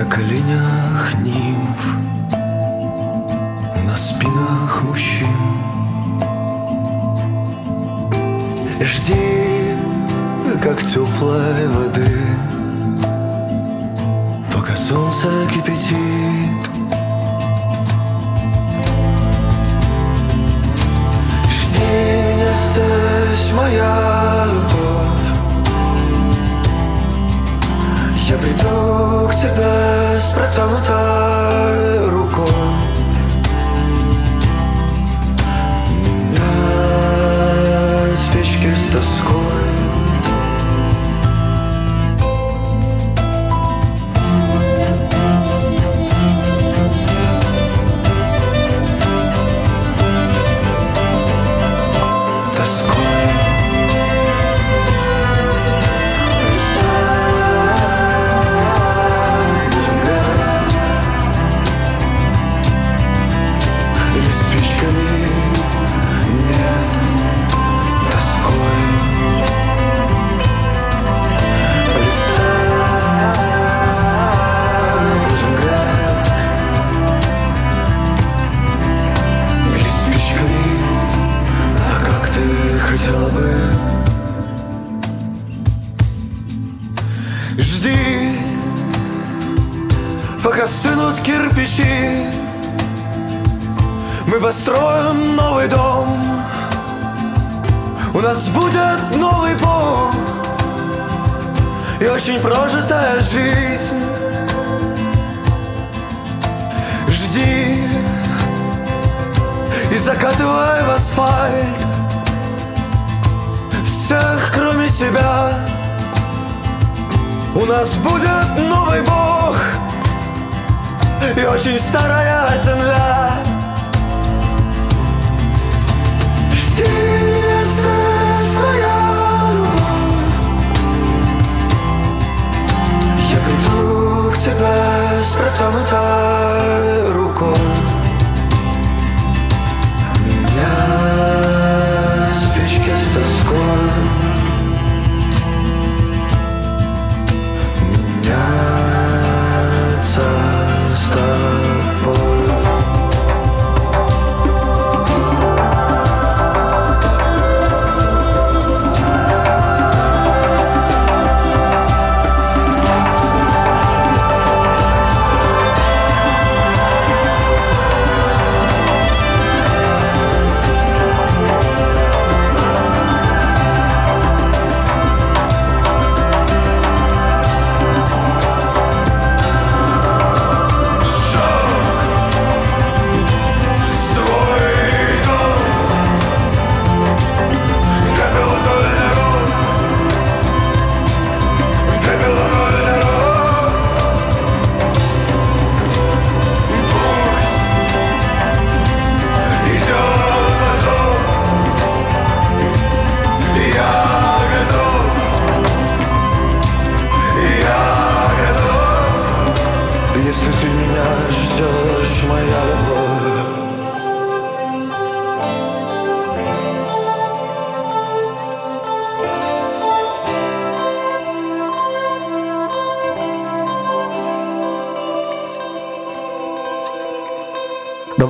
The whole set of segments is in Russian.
на коленях нимф, на спинах мужчин. Жди, как теплой воды, пока солнце кипятит. Жди меня здесь, моя любовь. Я приду к тебе с протянутой рукой. Меня спички с тоской кирпичи Мы построим новый дом. У нас будет новый пол И очень прожитая жизнь. Жди. И закатывай в асфальт. Всех, кроме себя. У нас будет новый бог И очень старая земля. Меня здесь, моя любовь. Я приду к тебе с протянутой рукой. Меня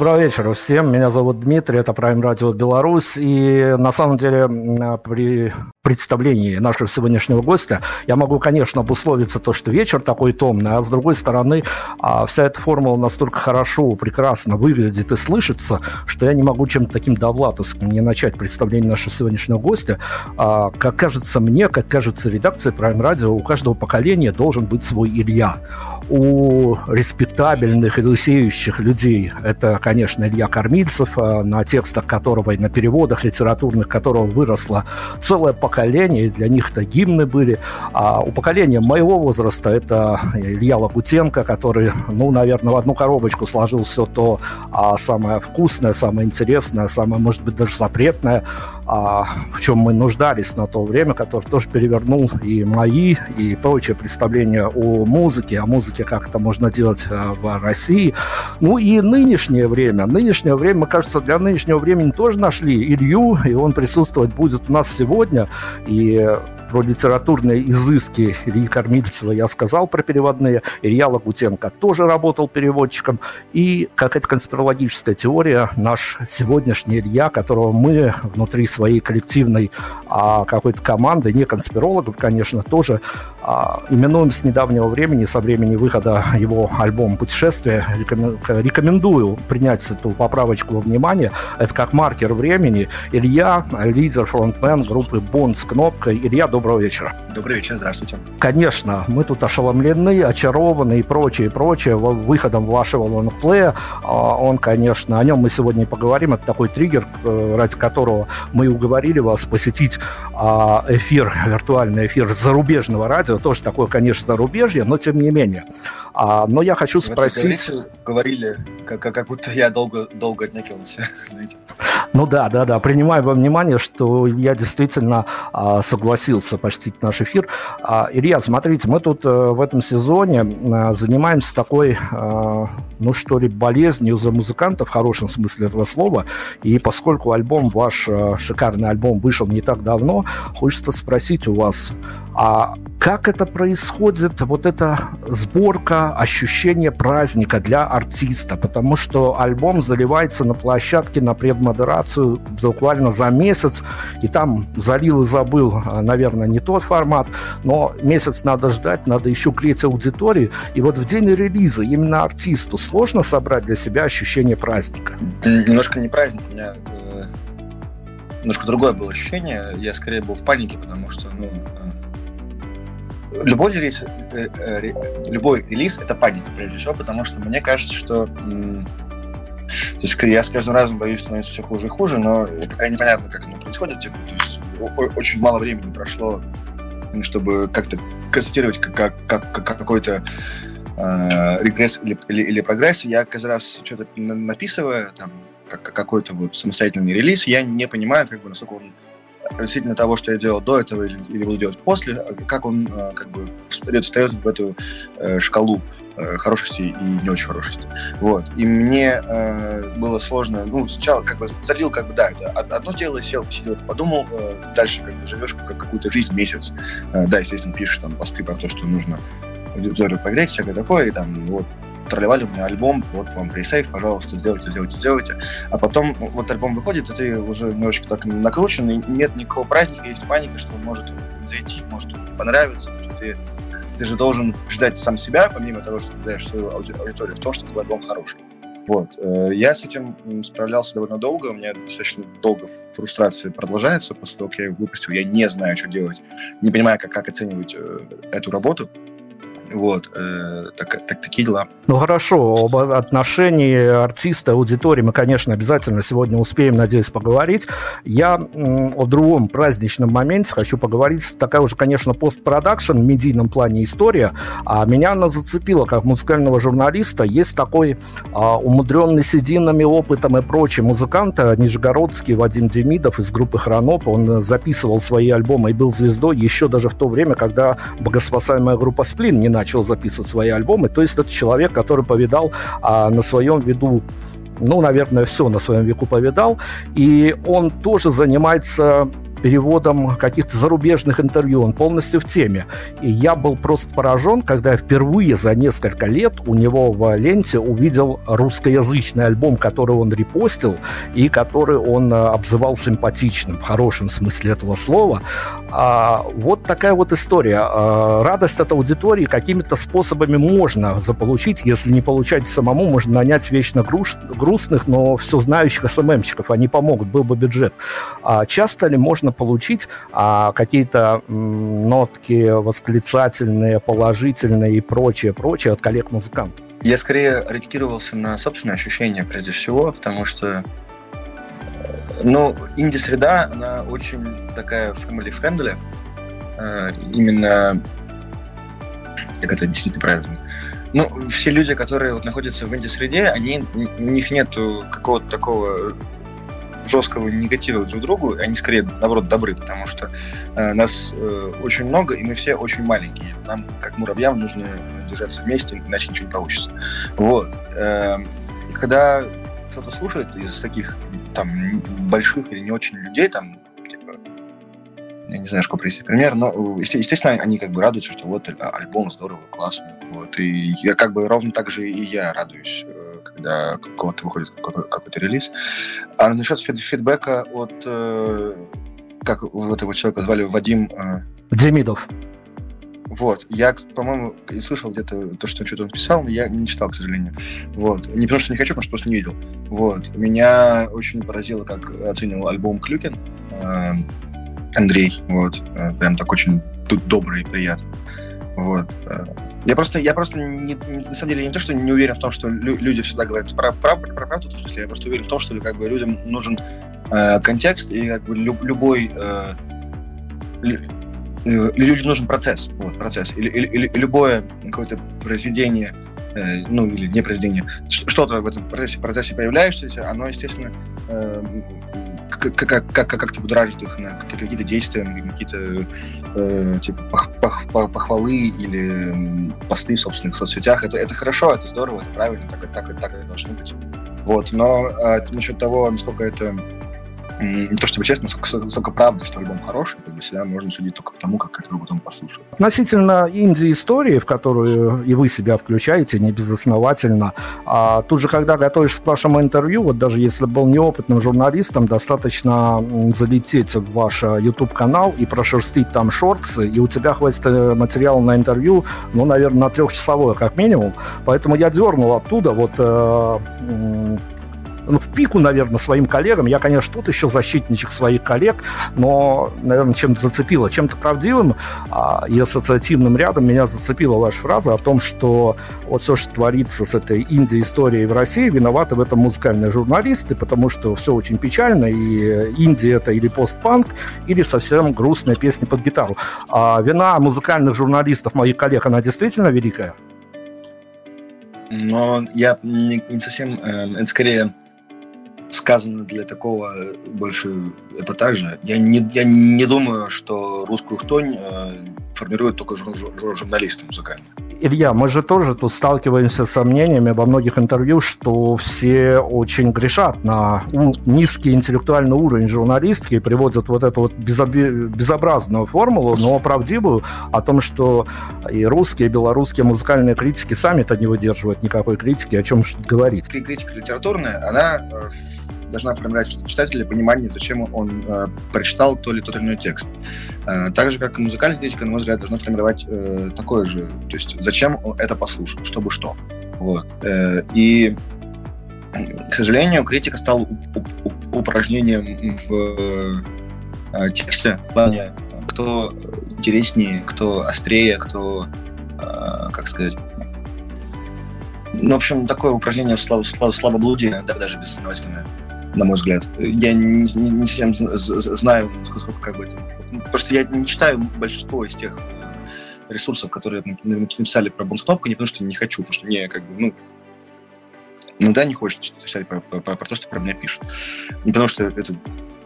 Доброго вечера всем. Меня зовут Дмитрий, это Prime Radio Беларусь. И на самом деле м, при представлении нашего сегодняшнего гостя я могу, конечно, обусловиться то, что вечер такой томный, а с другой стороны, а, вся эта формула настолько хорошо, прекрасно выглядит и слышится, что я не могу чем-то таким довлатовским не начать представление нашего сегодняшнего гостя. А, Как кажется мне, как кажется редакции Prime Radio, у каждого поколения должен быть свой Илья. У респектабельных и лысеющих людей это, конечно, Илья Кормильцев, а, на текстах которого и на переводах литературных которого выросло целое поколение поколения, и для них это гимны были. А у поколения моего возраста это Илья Лагутенко, который, ну, наверное, в одну коробочку сложил все то а, самое вкусное, самое интересное, самое, может быть, даже запретное, а, в чем мы нуждались на то время, который тоже перевернул и мои, и прочие представления о музыке, о музыке, как это можно делать а, в России. Ну и нынешнее время. Нынешнее время, кажется, для нынешнего времени тоже нашли Илью, и он присутствовать будет у нас сегодня. И про литературные изыски Ильи Кормильцева я сказал про переводные. Илья Лагутенко тоже работал переводчиком. И какая-то конспирологическая теория, наш сегодняшний Илья, которого мы внутри своей коллективной а, какой-то команды, не конспирологов, конечно, тоже а, именуем с недавнего времени, со времени выхода его альбома «Путешествие». Рекомендую принять эту поправочку во внимание. Это как маркер времени. Илья, лидер, фронтмен группы «Бон» с кнопкой. Илья, доброго вечера. Добрый вечер, здравствуйте. Конечно, мы тут ошеломлены, очарованы и прочее, прочее выходом вашего лонгплея. А, он, конечно, о нем мы сегодня и поговорим. Это такой триггер, э, ради которого мы уговорили вас посетить а, эфир, виртуальный эфир зарубежного радио. Тоже такое, конечно, зарубежье, но тем не менее. А, но я хочу спросить... Говорите, говорили, как, как будто я долго, долго отнекивался. Ну да, да, да. Принимаю во внимание, что я действительно а, согласился почтить наш эфир. А, Илья, смотрите, мы тут а, в этом сезоне а, занимаемся такой, а, ну что ли, болезнью за музыкантов в хорошем смысле этого слова. И поскольку альбом ваш, а, шикарный альбом, вышел не так давно, хочется спросить у вас, а как это происходит, вот эта сборка, ощущение праздника для артиста? Потому что альбом заливается на площадке на предмодерацию буквально за месяц, и там залил и забыл, а, наверное, не тот формат, но месяц надо ждать, надо еще греть аудитории. И вот в день релиза именно артисту сложно собрать для себя ощущение праздника? Немножко не праздник, у меня э, немножко другое было ощущение. Я скорее был в панике, потому что, ну, э, любой релиз, э, э, любой релиз это паника, прежде всего, потому что мне кажется, что то есть я с каждым разом боюсь становиться все хуже и хуже, но пока непонятно, как оно происходит. Типа, то есть очень мало времени прошло, чтобы как-то констатировать как, как, как, как какой-то э, регресс или, или, или прогресс. Я каждый раз что-то написываю, там, как, какой-то вот самостоятельный релиз, я не понимаю, как бы, насколько он относительно того, что я делал до этого или, или буду делать после, а как он э, как бы встает, встает в эту э, шкалу э, хорошести и не очень хорошести. Вот. И мне э, было сложно, ну, сначала как бы залил, как бы, да, это одно дело, сел, посидел, подумал, э, дальше как бы живешь как какую-то жизнь месяц. Э, да, естественно, пишешь там посты про то, что нужно аудиторию погреть, всякое такое, и там вот тролливали меня альбом, вот вам пресейв, пожалуйста, сделайте, сделайте, сделайте. А потом вот альбом выходит, и ты уже немножечко так накручен, и нет никакого праздника, есть паника, что может зайти, может не понравиться, что ты, ты же должен ждать сам себя, помимо того, что ты даешь свою аудиторию, в том, что твой альбом хороший. Вот. Э, я с этим справлялся довольно долго, у меня достаточно долго фрустрация продолжается после того, как я выпустил. Я не знаю, что делать, не понимаю, как, как оценивать э, эту работу. Вот, э, так, так, такие дела. Ну хорошо, об отношении артиста, аудитории мы, конечно, обязательно сегодня успеем, надеюсь, поговорить. Я о другом праздничном моменте хочу поговорить. Такая уже, конечно, постпродакшн в медийном плане история. А меня она зацепила как музыкального журналиста. Есть такой а, умудренный сединами, опытом и прочим музыкант, а, нижегородский Вадим Демидов из группы Хроноп. Он записывал свои альбомы и был звездой еще даже в то время, когда богоспасаемая группа Сплин не начал записывать свои альбомы. То есть это человек, который повидал а, на своем виду ну, наверное, все на своем веку повидал. И он тоже занимается переводом каких-то зарубежных интервью, он полностью в теме. И я был просто поражен, когда я впервые за несколько лет у него в ленте увидел русскоязычный альбом, который он репостил и который он э, обзывал симпатичным, в хорошем смысле этого слова. А, вот такая вот история. А, радость от аудитории какими-то способами можно заполучить, если не получать самому, можно нанять вечно груш, грустных, но все знающих СММщиков, они помогут, был бы бюджет. А часто ли можно можно получить а, какие-то нотки восклицательные, положительные и прочее, прочее от коллег-музыкантов? Я скорее ориентировался на собственные ощущения прежде всего, потому что Ну, инди-среда, она очень такая family-friendly. Э, именно, как это действительно правильно, ну, все люди, которые вот находятся в инди-среде, они, у них нет какого-то такого жесткого негатива друг другу, они скорее, наоборот, добры, потому что э, нас э, очень много, и мы все очень маленькие. Нам, как муравьям, нужно держаться вместе, иначе ничего не получится. Вот. Э, когда кто-то слушает из таких там больших или не очень людей, там, типа, я не знаю, что привести пример, но, естественно, они как бы радуются, что вот альбом здорово, классно. Вот. И я как бы ровно так же и я радуюсь когда какого-то выходит какой-то релиз. А насчет фидбэка от, э, как вот этого человека звали, Вадим... Э, Демидов. Вот, я, по-моему, слышал где-то то, что что-то он писал, но я не читал, к сожалению. Вот, не потому что не хочу, потому что просто не видел. Вот, меня очень поразило, как оценивал альбом Клюкин э, Андрей, вот, э, прям так очень тут добрый и приятный. Вот, э, я просто, я просто не, на самом деле не то, что не уверен в том, что лю- люди всегда говорят про, про, про правду, в смысле, я просто уверен в том, что как бы, людям нужен э, контекст и как бы люб, любой э, людям нужен процесс, вот, процесс. Или, или, или любое какое-то произведение, э, ну, или не произведение, что-то в этом процессе, процессе появляющееся, оно, естественно, э, как, как, как, как ты будоражит их на какие-то действия, на какие-то э, типа пох, пох, похвалы или посты в собственных соцсетях. Это, это хорошо, это здорово, это правильно, так, так, так это должно быть. Вот, но э, насчет того, насколько это не то чтобы честно, сколько, сколько правда, что альбом хороший, как бы себя можно судить только потому, как, как его потом послушают. Относительно инди-истории, в которую и вы себя включаете, не безосновательно, а тут же, когда готовишься к вашему интервью, вот даже если был неопытным журналистом, достаточно залететь в ваш YouTube-канал и прошерстить там шортсы, и у тебя хватит э, материала на интервью, ну, наверное, на трехчасовое как минимум. Поэтому я дернул оттуда вот э, ну, в пику, наверное, своим коллегам. Я, конечно, тут еще защитничек своих коллег, но, наверное, чем-то зацепило. Чем-то правдивым а, и ассоциативным рядом меня зацепила ваша фраза о том, что вот все, что творится с этой инди-историей в России, виноваты в этом музыкальные журналисты, потому что все очень печально, и инди это или постпанк, или совсем грустная песня под гитару. А вина музыкальных журналистов, моих коллег, она действительно великая? Но я не, не совсем, э, это скорее сказано для такого больше эпатажа. Я не, я не думаю, что русскую хтонь э, формирует только жур, жур, журналисты музыкальные. Илья, мы же тоже тут сталкиваемся с сомнениями во многих интервью, что все очень грешат на низкий интеллектуальный уровень журналистки и приводят вот эту вот безобразную формулу, но правдивую, о том, что и русские, и белорусские музыкальные критики сами-то не выдерживают никакой критики, о чем говорить. Критика литературная, она э, должна формировать в читателя понимание, зачем он э, прочитал то или тот или иной текст. Э, так же, как и музыкальная критика, на мой взгляд, должна формировать э, такое же, то есть зачем это послушал, чтобы что. Вот. Э, и, к сожалению, критика стала упражнением в э, тексте, в плане, кто интереснее, кто острее, кто, э, как сказать, ну, в общем, такое упражнение слав, слав, да, даже безосновательное на мой взгляд. Я не, не, не совсем знаю, сколько как бы это... Просто я не читаю большинство из тех э, ресурсов, которые написали про Бумскнопку, не потому что не хочу, потому что мне как бы, ну, ну да, не хочется читать про, про, про, про то, что про меня пишут. Не потому что это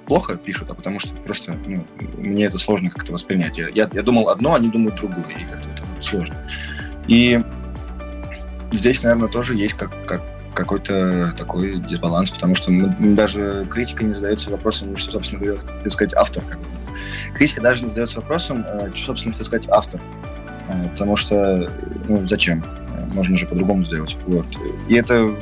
плохо пишут, а потому что просто ну, мне это сложно как-то воспринять. Я, я, я думал одно, они думают другое, и как-то это сложно. И здесь, наверное, тоже есть как, как какой-то такой дисбаланс, потому что мы, даже критика не задается вопросом, что, собственно говоря, так сказать, автор. Как бы. Критика даже не задается вопросом, э, что, собственно, так сказать, автор. Э, потому что, ну, зачем? Э, можно же по-другому сделать. Вот. И это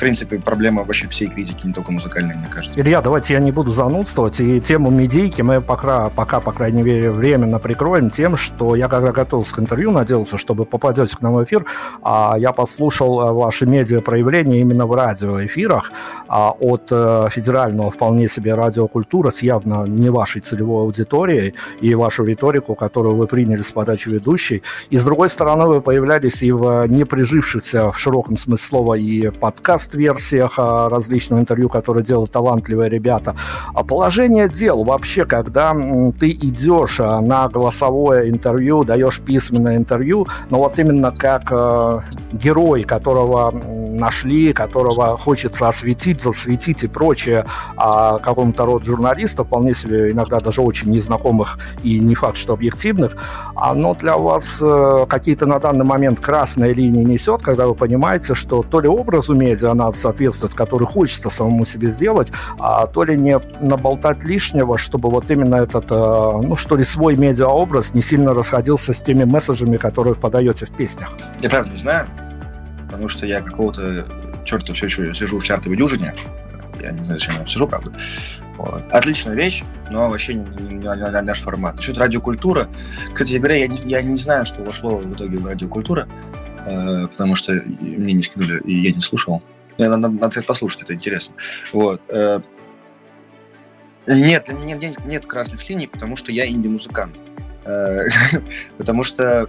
принципе, проблема вообще всей критики, не только музыкальной, мне кажется. Илья, давайте я не буду занудствовать. И тему медийки мы пока, пока, по крайней мере, временно прикроем тем, что я когда готовился к интервью, надеялся, чтобы попадете к нам в эфир, а я послушал э, ваши медиапроявления именно в радиоэфирах а от э, федерального вполне себе радиокультура с явно не вашей целевой аудиторией и вашу риторику, которую вы приняли с подачи ведущей. И с другой стороны, вы появлялись и в не прижившихся в широком смысле слова и подкаст подкаст-версиях различных интервью, которые делают талантливые ребята. А положение дел вообще, когда ты идешь на голосовое интервью, даешь письменное интервью, но вот именно как герой, которого нашли, которого хочется осветить, засветить и прочее, а какому-то роду журналистов, вполне себе иногда даже очень незнакомых и не факт, что объективных, оно для вас э, какие-то на данный момент красные линии несет, когда вы понимаете, что то ли образу медиа надо соответствовать, который хочется самому себе сделать, а то ли не наболтать лишнего, чтобы вот именно этот, э, ну что ли, свой медиаобраз не сильно расходился с теми месседжами, которые вы подаете в песнях. Я правда не знаю, потому что я какого-то черта все еще сижу в чартовой дюжине. Я не знаю, зачем я сижу, правда. Вот. Отличная вещь, но вообще не, не, не, не наш формат. Насчет радиокультура. Кстати говоря, я не, я не знаю, что вошло в итоге в радиокультура, э, потому что мне не скинули, и я не слушал. Надо, надо, надо послушать, это интересно. Вот. Э, нет, для меня нет, нет красных линий, потому что я инди-музыкант. Э, потому что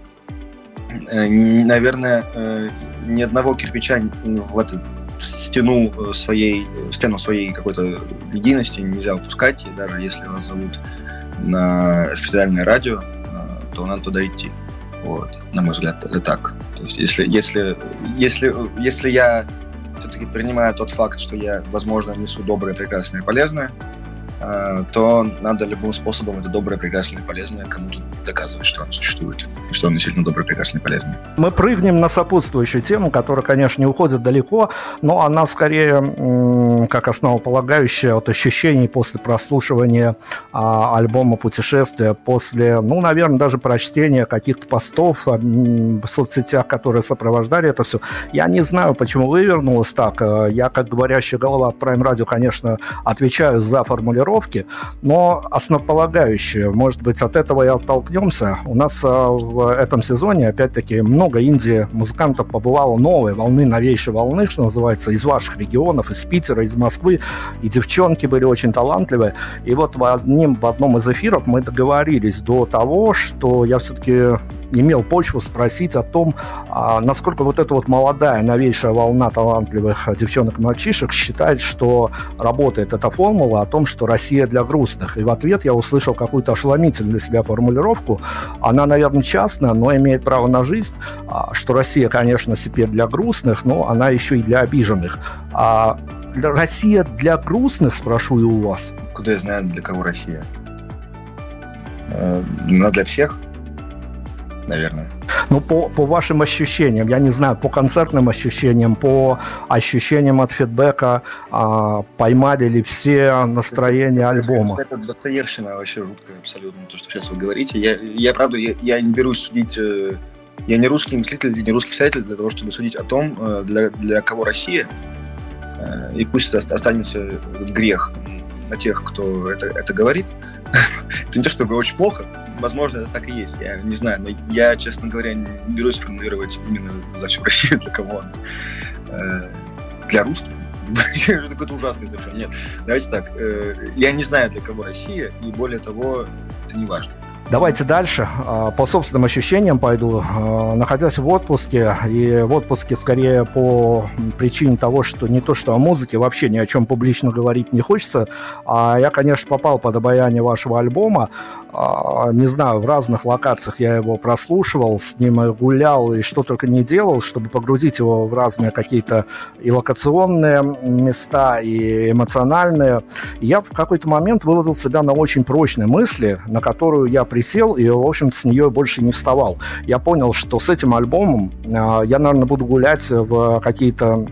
Э, наверное, ни одного кирпича в эту стену своей, стену своей какой-то единости нельзя упускать, и даже если вас зовут на федеральное радио, то надо туда идти. Вот, на мой взгляд, это так. То есть, если, если, если, если я все-таки принимаю тот факт, что я, возможно, несу доброе, прекрасное и полезное, то надо любым способом это доброе, прекрасное полезное кому-то доказывать, что оно существует, и что оно действительно доброе, прекрасное полезное. Мы прыгнем на сопутствующую тему, которая, конечно, не уходит далеко, но она скорее как основополагающая от ощущений после прослушивания а, альбома «Путешествия», после, ну, наверное, даже прочтения каких-то постов а, в соцсетях, которые сопровождали это все. Я не знаю, почему вывернулось так. Я, как говорящая голова Prime Radio, конечно, отвечаю за формулировку формулировки, но основополагающее, может быть, от этого и оттолкнемся. У нас а, в этом сезоне, опять-таки, много инди-музыкантов побывало новой волны, новейшей волны, что называется, из ваших регионов, из Питера, из Москвы, и девчонки были очень талантливые. И вот в, одним, в одном из эфиров мы договорились до того, что я все-таки имел почву спросить о том, а, насколько вот эта вот молодая, новейшая волна талантливых девчонок и мальчишек считает, что работает эта формула о том, что Россия для грустных. И в ответ я услышал какую-то ошеломительную для себя формулировку. Она, наверное, частная, но имеет право на жизнь, а, что Россия, конечно, себе для грустных, но она еще и для обиженных. А Россия для грустных, спрошу и у вас. Куда я знаю, для кого Россия? Э, она для всех наверное. Ну, по, по вашим ощущениям, я не знаю, по концертным ощущениям, по ощущениям от фидбэка, а, поймали ли все настроение альбома? Это достоевщина вообще жуткая абсолютно, то, что сейчас вы говорите. Я, я правда, я, я не берусь судить... Э, я не русский мыслитель, не русский писатель для того, чтобы судить о том, э, для, для кого Россия. Э, и пусть это останется этот грех на тех, кто это, это говорит. это не то, чтобы очень плохо, возможно, это так и есть, я не знаю, но я, честно говоря, не берусь формулировать именно за всю Россию, для кого он. Э, для русских? какой-то ужасный совершенно. Нет, давайте так, э, я не знаю, для кого Россия, и более того, это не важно. Давайте дальше. А, по собственным ощущениям пойду. А, находясь в отпуске, и в отпуске скорее по причине того, что не то, что о музыке вообще ни о чем публично говорить не хочется, а я, конечно, попал под обаяние вашего альбома. А, не знаю, в разных локациях я его прослушивал, с ним гулял и что только не делал, чтобы погрузить его в разные какие-то и локационные места, и эмоциональные. Я в какой-то момент выловил себя на очень прочной мысли, на которую я при присел и, в общем-то, с нее больше не вставал. Я понял, что с этим альбомом э, я, наверное, буду гулять в какие-то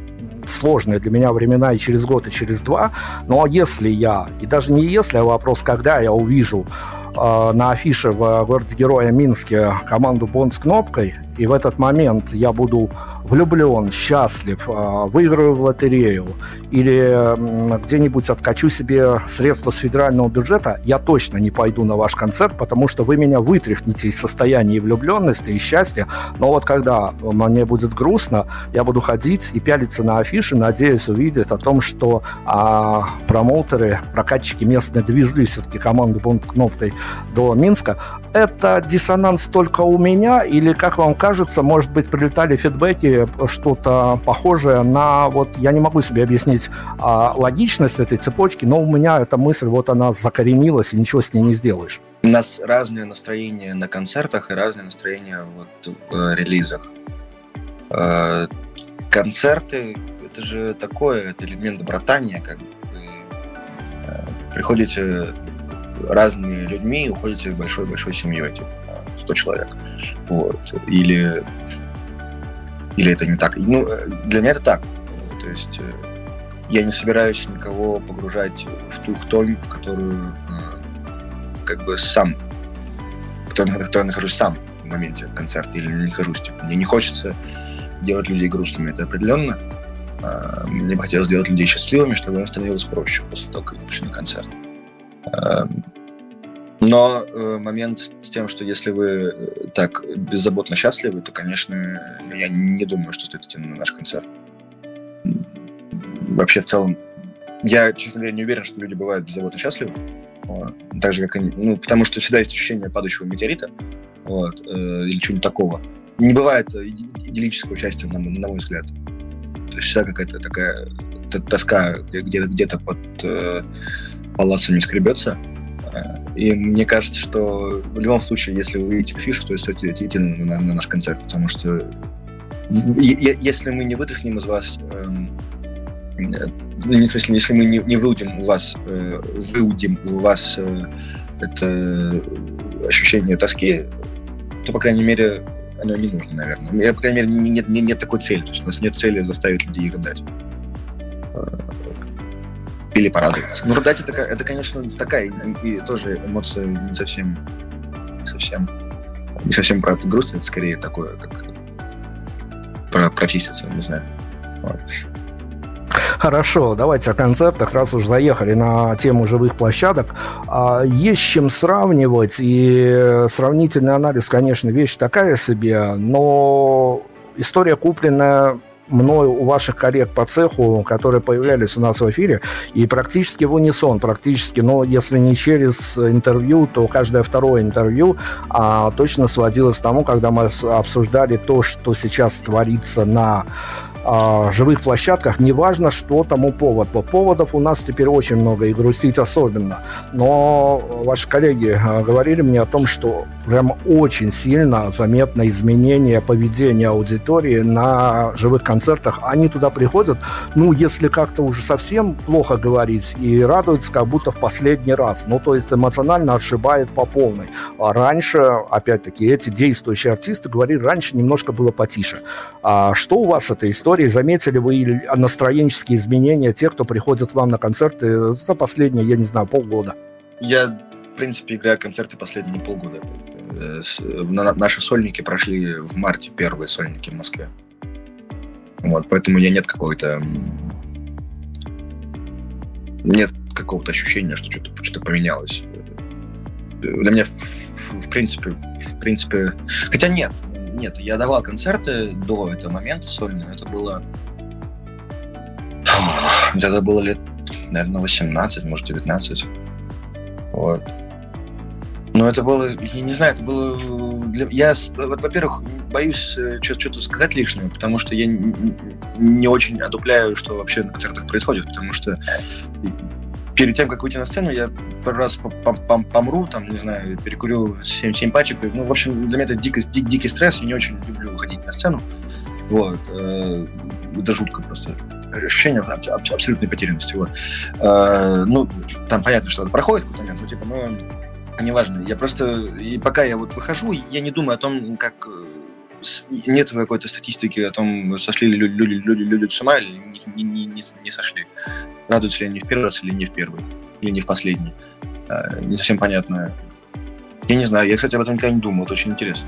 сложные для меня времена и через год, и через два. Но если я, и даже не если, а вопрос, когда я увижу э, на афише в городе-героя Минске команду Бон с кнопкой, и в этот момент я буду влюблен, счастлив, а, выиграю в лотерею или где-нибудь откачу себе средства с федерального бюджета, я точно не пойду на ваш концерт, потому что вы меня вытряхнете из состояния влюбленности и счастья. Но вот когда мне будет грустно, я буду ходить и пялиться на афиши, надеясь увидеть о том, что а, промоутеры, прокатчики местные довезли все-таки команду Бонд кнопкой до Минска. Это диссонанс только у меня или, как вам кажется, может быть, прилетали фидбэки, что-то похожее на, вот я не могу себе объяснить а, логичность этой цепочки, но у меня эта мысль, вот она закоренилась, и ничего с ней не сделаешь. У нас разное настроение на концертах и разное настроение вот в релизах. Э, концерты — это же такое, это элемент братания, как бы. Э, приходите разными людьми, уходите большой-большой семьей, типа 100 человек. Вот. Или, или это не так. Ну, э, для меня это так. То есть я не собираюсь никого погружать в ту тонь, в которую как бы сам, в которой, в которой нахожусь сам в моменте концерта или не нахожусь. Типа, мне не хочется делать людей грустными, это определенно. А, мне бы хотелось сделать людей счастливыми, чтобы им становилось проще после того, как они пришли на концерт. А, но э, момент с тем, что если вы э, так беззаботно счастливы, то, конечно, я не думаю, что стоит идти на наш концерт. Вообще, в целом, я, честно говоря, не уверен, что люди бывают беззаботно счастливы. Вот. Так же, как они... Ну, потому что всегда есть ощущение падающего метеорита вот, э, или чего-нибудь такого. Не бывает идиллического счастья, на, на мой взгляд. То есть всегда какая-то такая тоска где-то, где-то под э, палацами скребется. И мне кажется, что в любом случае, если вы видите фишу, то стоит идти на, на, на наш концерт, потому что если мы не вытряхнем из вас ну, в смысле, если мы не, не выудим у вас, э, выудим у вас э, это ощущение тоски, то, по крайней мере, оно не нужно, наверное. Я, по крайней мере, не, нет, не, нет такой цели. То есть у нас нет цели заставить людей рыдать. Или порадоваться. Ну, рыдать это, это конечно, такая и тоже эмоция не совсем, не совсем, не совсем про грусть, это скорее такое, как про прочиститься, не знаю. Вот. Хорошо, давайте о концертах, раз уж заехали на тему живых площадок. А, есть чем сравнивать, и сравнительный анализ, конечно, вещь такая себе, но история купленная мною у ваших коллег по цеху, которые появлялись у нас в эфире, и практически в унисон, практически, но если не через интервью, то каждое второе интервью а, точно сводилось к тому, когда мы обсуждали то, что сейчас творится на а, живых площадках, неважно, что тому повод. По поводов у нас теперь очень много, и грустить особенно. Но ваши коллеги а, говорили мне о том, что прям очень сильно заметно изменение поведения аудитории на живых концертах. Они туда приходят, ну, если как-то уже совсем плохо говорить, и радуются как будто в последний раз. Ну, то есть эмоционально отшибает по полной. А раньше, опять-таки, эти действующие артисты говорили, раньше немножко было потише. А что у вас эта история? Истории заметили вы настроенческие изменения тех, кто приходит вам на концерты за последние, я не знаю, полгода? Я, в принципе, играю концерты последние полгода. Э, наши сольники прошли в марте, первые сольники в Москве. Вот, поэтому у меня нет какой-то... Нет какого-то ощущения, что что-то что поменялось. Для меня, в, в принципе, в принципе... Хотя нет, нет, я давал концерты до этого момента сольные. Это было... Это было лет, наверное, 18, может, 19. Вот. Но это было, я не знаю, это было... Для... Я, во-первых, боюсь э, что-то сказать лишнего, потому что я не очень одупляю, что вообще на концертах происходит, потому что перед тем, как выйти на сцену, я пару раз помру, там, не знаю, перекурю 7, 7 пачек. Ну, в общем, для меня это дикий, дик, дикий стресс, я не очень люблю выходить на сцену. Вот. Э, это жутко просто. Ощущение аб- аб- абсолютной потерянности. Вот. Э, ну, там понятно, что это проходит какой-то момент, ну, типа, но неважно. Я просто, и пока я вот выхожу, я не думаю о том, как нет какой-то статистики о том, сошли ли люди, люди, люди, люди с ума или не, не, не, не сошли. Радуются ли они в первый раз или не в первый, или не в последний. А, не совсем понятно. Я не знаю, я, кстати, об этом никогда не думал, это очень интересно.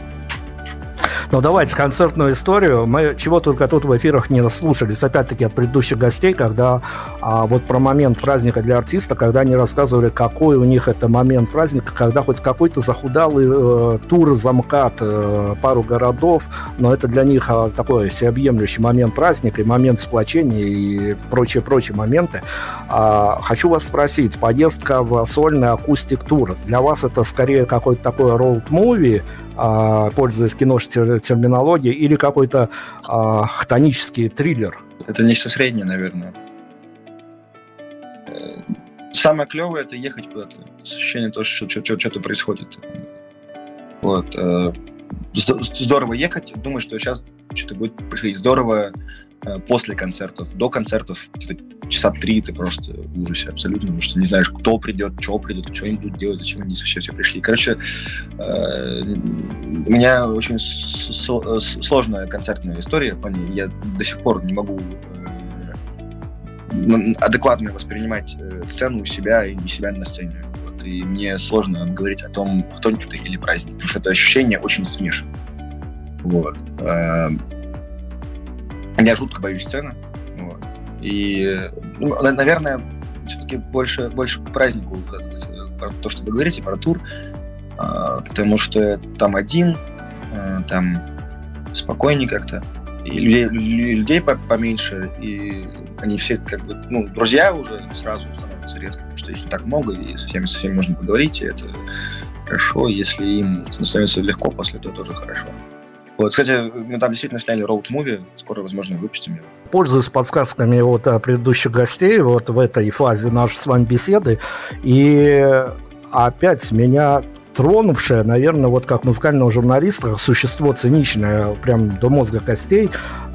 Ну, давайте концертную историю. Мы чего только тут в эфирах не слушались, опять-таки, от предыдущих гостей, когда а, вот про момент праздника для артиста, когда они рассказывали, какой у них это момент праздника, когда хоть какой-то захудалый э, тур, замкат, э, пару городов, но это для них э, такой всеобъемлющий момент праздника и момент сплочения и прочие-прочие моменты. А, хочу вас спросить, поездка в сольный акустик-тур, для вас это скорее какой-то такой роуд-муви, пользуясь киношной терминологией, или какой-то а, хтонический триллер? Это нечто среднее, наверное. Э, самое клевое это ехать куда-то. Ощущение того, что что-то происходит. Вот. Э, здорово ехать, думаю, что сейчас что-то будет происходить здорово э, после концертов. До концертов часа три ты просто в ужасе абсолютно, потому что не знаешь, кто придет, что придет, что они будут делать, зачем они вообще все пришли. Короче, э, у меня очень сложная концертная история, я до сих пор не могу адекватно воспринимать сцену у себя и себя на сцене и мне сложно говорить о том, кто это или праздник, потому что это ощущение очень смешано. Вот. А, я жутко боюсь сцены. Вот. И, ну, наверное, все-таки больше, больше к празднику про то, что вы говорите, про тур, а, потому что там один, а, там спокойнее как-то, и людей, людей поменьше, и они все как бы, ну, друзья уже сразу становятся резко что их так много, и со всеми, со всеми можно поговорить, и это хорошо. Если им становится легко после, то тоже хорошо. Вот, кстати, мы там действительно сняли роуд-муви, скоро, возможно, выпустим его. Пользуюсь подсказками вот предыдущих гостей вот в этой фазе нашей с вами беседы, и опять меня тронувшее, наверное, вот как музыкального журналиста, существо циничное, прям до мозга костей,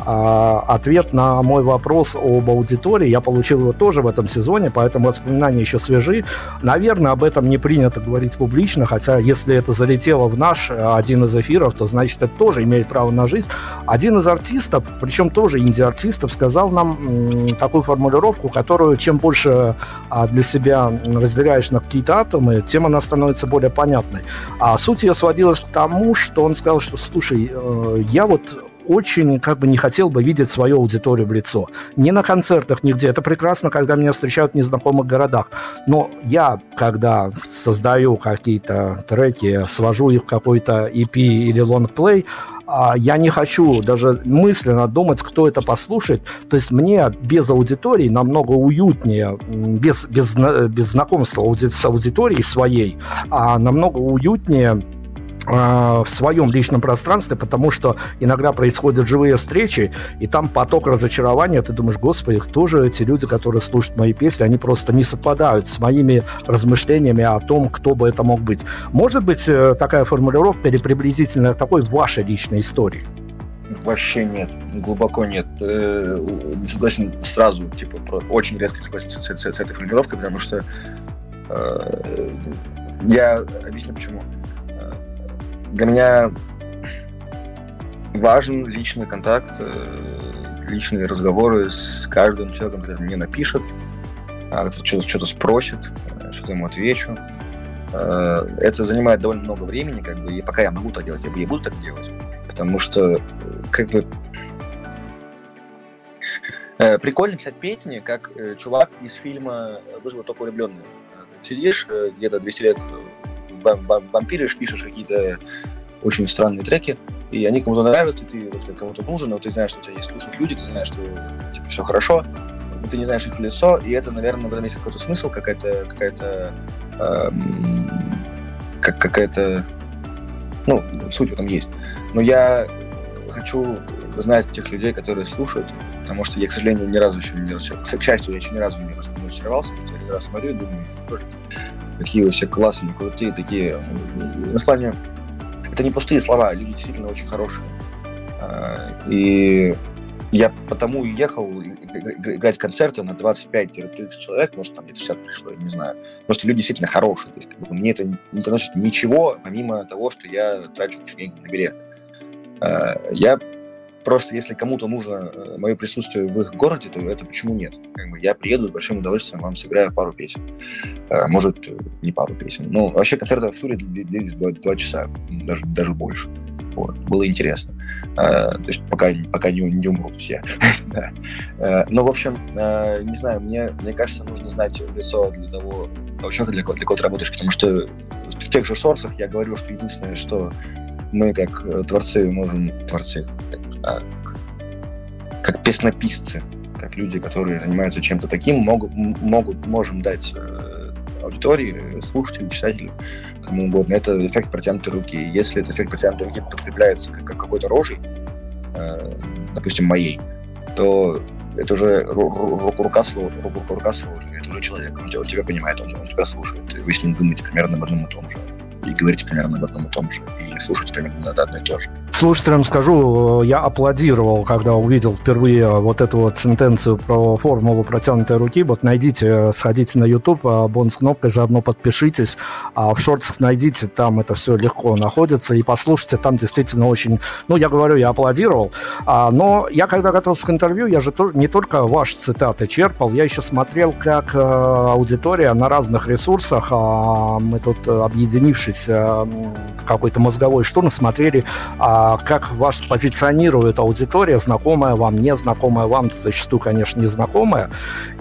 а, ответ на мой вопрос об аудитории. Я получил его тоже в этом сезоне, поэтому воспоминания еще свежи. Наверное, об этом не принято говорить публично, хотя если это залетело в наш э, один из эфиров, то значит это тоже имеет право на жизнь. Один из артистов, причем тоже инди-артистов, сказал нам такую формулировку, которую чем больше а, для себя разделяешь на какие-то атомы, тем она становится более понятной. А суть ее сводилась к тому, что он сказал, что, слушай, э, я вот очень как бы не хотел бы видеть свою аудиторию в лицо. Не на концертах, нигде. Это прекрасно, когда меня встречают в незнакомых городах. Но я, когда создаю какие-то треки, свожу их в какой-то EP или лонгплей, а, я не хочу даже мысленно думать, кто это послушает. То есть мне без аудитории намного уютнее, без, без, без знакомства с аудиторией своей, а намного уютнее а, в своем личном пространстве, потому что иногда происходят живые встречи, и там поток разочарования, ты думаешь, господи, кто же эти люди, которые слушают мои песни, они просто не совпадают с моими размышлениями о том, кто бы это мог быть. Может быть, э, такая формулировка или приблизительно такой вашей личной истории? Вообще нет, глубоко нет. Э, не согласен сразу, типа, очень резко согласен с, с, с этой формулировкой, потому что э, я объясню почему для меня важен личный контакт, э, личные разговоры с каждым человеком, который мне напишет, а, который что-то, что спросит, э, что-то ему отвечу. Э, это занимает довольно много времени, как бы, и пока я могу так делать, я, буду так делать. Потому что, как бы, прикольно писать песни, как чувак из фильма «Выжила только влюбленные». Сидишь где-то 200 лет вампиришь, пишешь какие-то очень странные треки, и они кому-то нравятся, ты вот, кому-то нужен, но ты знаешь, что у тебя есть слушают люди, ты знаешь, что типа все хорошо, но ты не знаешь их лицо, и это, наверное, в этом есть какой-то смысл, какая-то какая-то эм, как какая-то ну, суть в этом есть. Но я хочу знать тех людей, которые слушают, потому что я, к сожалению, ни разу еще не к счастью, я еще ни разу не разочаровался, потому что я раз смотрю и думаю, тоже какие вы все классные, крутые такие. На плане, это не пустые слова, люди действительно очень хорошие. А, и я потому и ехал играть концерты на 25-30 человек, может, там где-то 60 пришло, я не знаю. Просто люди действительно хорошие. То есть, как бы, мне это не приносит ничего, помимо того, что я трачу деньги на билеты. А, я Просто если кому-то нужно э, мое присутствие в их городе, то это почему нет? Я приеду с большим удовольствием, вам сыграю пару песен. Э, может, не пару песен. Но вообще концерты в туре длились два, часа, даже, даже больше. Вот, было интересно. Э, то есть пока, пока не, не умрут все. э, ну, в общем, не знаю, мне, мне кажется, нужно знать лицо для того, вообще для кого, для кого ты работаешь, потому что в тех же сорсах я говорю, что единственное, что мы как творцы можем, творцы, как, как песнописцы, как люди, которые занимаются чем-то таким, могут, могут, можем дать э, аудитории, слушателям, читателям, кому угодно. Это эффект протянутой руки. Если этот эффект протянутой руки подкрепляется как, как какой-то рожей, э, допустим, моей, то это уже рука рука, рука с рожей, это уже человек, он, он тебя понимает, он, он тебя слушает, вы с ним думаете примерно об одном и том же и говорить примерно об одном и том же, и слушать примерно одно и то же. Слушателям скажу, я аплодировал, когда увидел впервые вот эту вот сентенцию про формулу протянутой руки. Вот найдите, сходите на YouTube, а бон с кнопкой, заодно подпишитесь. А в шортах найдите, там это все легко находится. И послушайте, там действительно очень... Ну, я говорю, я аплодировал. А, но я, когда готовился к интервью, я же не только ваши цитаты черпал, я еще смотрел, как э, аудитория на разных ресурсах, а мы тут, объединившись э, в какой-то мозговой штурм, смотрели а как вас позиционирует аудитория, знакомая вам, незнакомая вам, зачастую, конечно, незнакомая.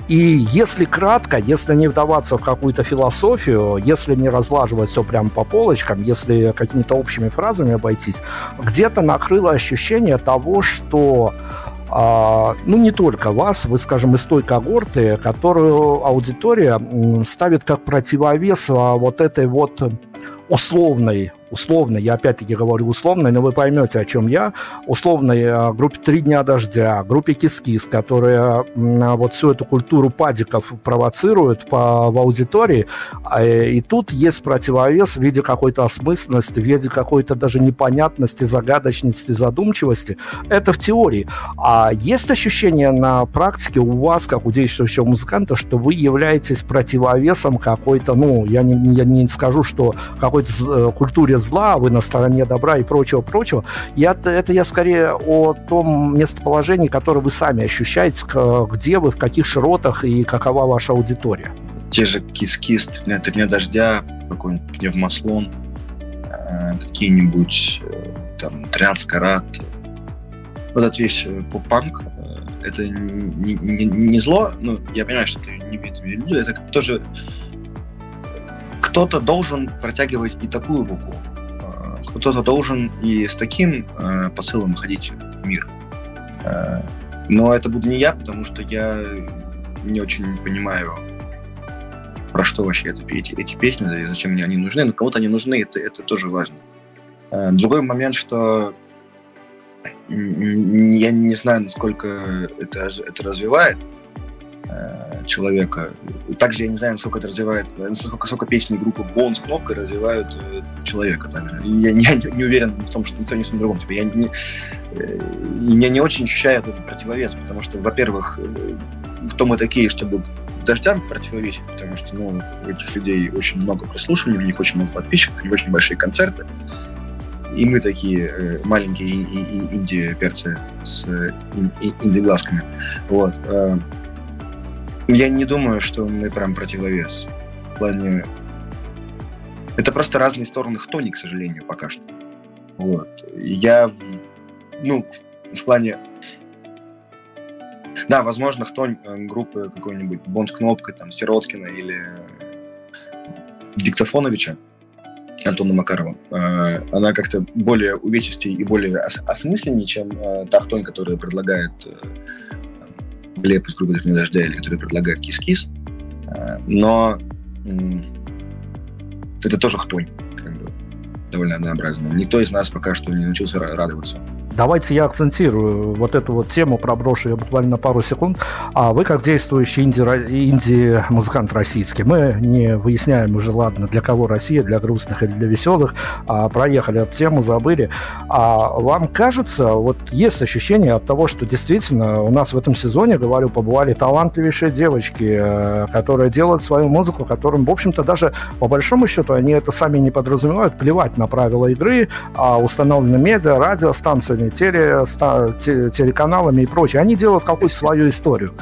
И если кратко, если не вдаваться в какую-то философию, если не разлаживать все прямо по полочкам, если какими-то общими фразами обойтись, где-то накрыло ощущение того, что а, ну, не только вас, вы, скажем, из той когорты, которую аудитория ставит как противовес а, вот этой вот условной условно, я опять-таки говорю условно, но вы поймете, о чем я, условной э, группе «Три дня дождя», группе «Кис-Кис», которая вот всю эту культуру падиков провоцирует по, в аудитории, а, и тут есть противовес в виде какой-то осмысленности, в виде какой-то даже непонятности, загадочности, задумчивости. Это в теории. А есть ощущение на практике у вас, как у действующего музыканта, что вы являетесь противовесом какой-то, ну, я не, я не скажу, что какой-то э, культуре зла, вы на стороне добра и прочего-прочего. Я, это я скорее о том местоположении, которое вы сами ощущаете, где вы, в каких широтах и какова ваша аудитория. Те же кис-кис, три дня дождя, какой-нибудь пневмослон, э, какие-нибудь э, там Трианс Карат. Вот эта вещь поп-панк, это не, не, не зло, ну, я понимаю, что ты не в виду, это тоже кто-то должен протягивать и такую руку, кто-то должен и с таким э, посылом ходить в мир. Э, но это буду не я, потому что я не очень понимаю, про что вообще это, эти, эти песни, и зачем мне они нужны. Но кому-то они нужны, это, это тоже важно. Э, другой момент, что я не знаю, насколько это, это развивает, Э, человека. Также я не знаю, насколько это развивает, насколько, насколько песни группы Bones кнопкой развивают э, человека также. Я, я не, не уверен в том, что никто не в том другом. Типа, я, не, э, я не очень ощущаю этот противовес, потому что, во-первых, кто мы такие, чтобы дождям противовесить, потому что ну, у этих людей очень много прослушиваний, у них очень много подписчиков, у них очень большие концерты. И мы такие э, маленькие инди-перцы с э, инди-глазками. Вот. Я не думаю, что мы прям противовес. В плане... Это просто разные стороны хтони, к сожалению, пока что. Вот. Я, ну, в плане... Да, возможно, хтонь э, группы какой-нибудь Бон с кнопкой, там, Сироткина или Диктофоновича, Антона Макарова, э, она как-то более увесистее и более ос- осмысленнее, чем э, та хтонь, которая предлагает Глеб из группы «Не дождя» или который предлагает кис-кис. Э, но это тоже хтонь, как бы, довольно однообразно. Никто из нас пока что не научился радоваться. Давайте я акцентирую вот эту вот тему, проброшу ее буквально на пару секунд. А вы, как действующий инди-музыкант российский, мы не выясняем уже, ладно, для кого Россия, для грустных или для веселых, а проехали эту тему, забыли. А вам кажется, вот есть ощущение от того, что действительно у нас в этом сезоне, говорю, побывали талантливейшие девочки, э, которые делают свою музыку, которым, в общем-то, даже по большому счету они это сами не подразумевают, плевать на правила игры, а установлены медиа, радиостанциями, разными теле, телеканалами и прочее. Они делают какую-то свою историю.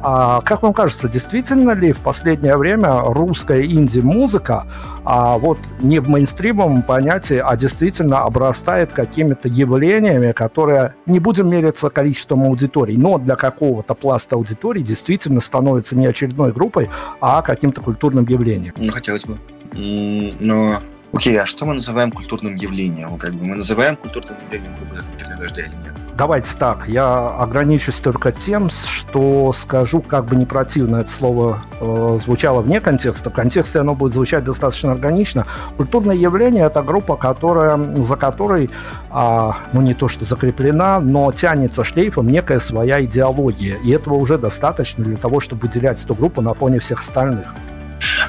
А, как вам кажется, действительно ли в последнее время русская инди-музыка а, вот не в мейнстримовом понятии, а действительно обрастает какими-то явлениями, которые не будем мериться количеством аудиторий, но для какого-то пласта аудитории действительно становится не очередной группой, а каким-то культурным явлением? Ну, хотелось бы. Но Окей, а что мы называем культурным явлением? Как бы мы называем культурным явлением группы «Интернет дождя» или нет? Давайте так, я ограничусь только тем, что скажу, как бы не противно это слово э, звучало вне контекста. В контексте оно будет звучать достаточно органично. Культурное явление – это группа, которая, за которой, э, ну не то что закреплена, но тянется шлейфом некая своя идеология. И этого уже достаточно для того, чтобы выделять эту группу на фоне всех остальных.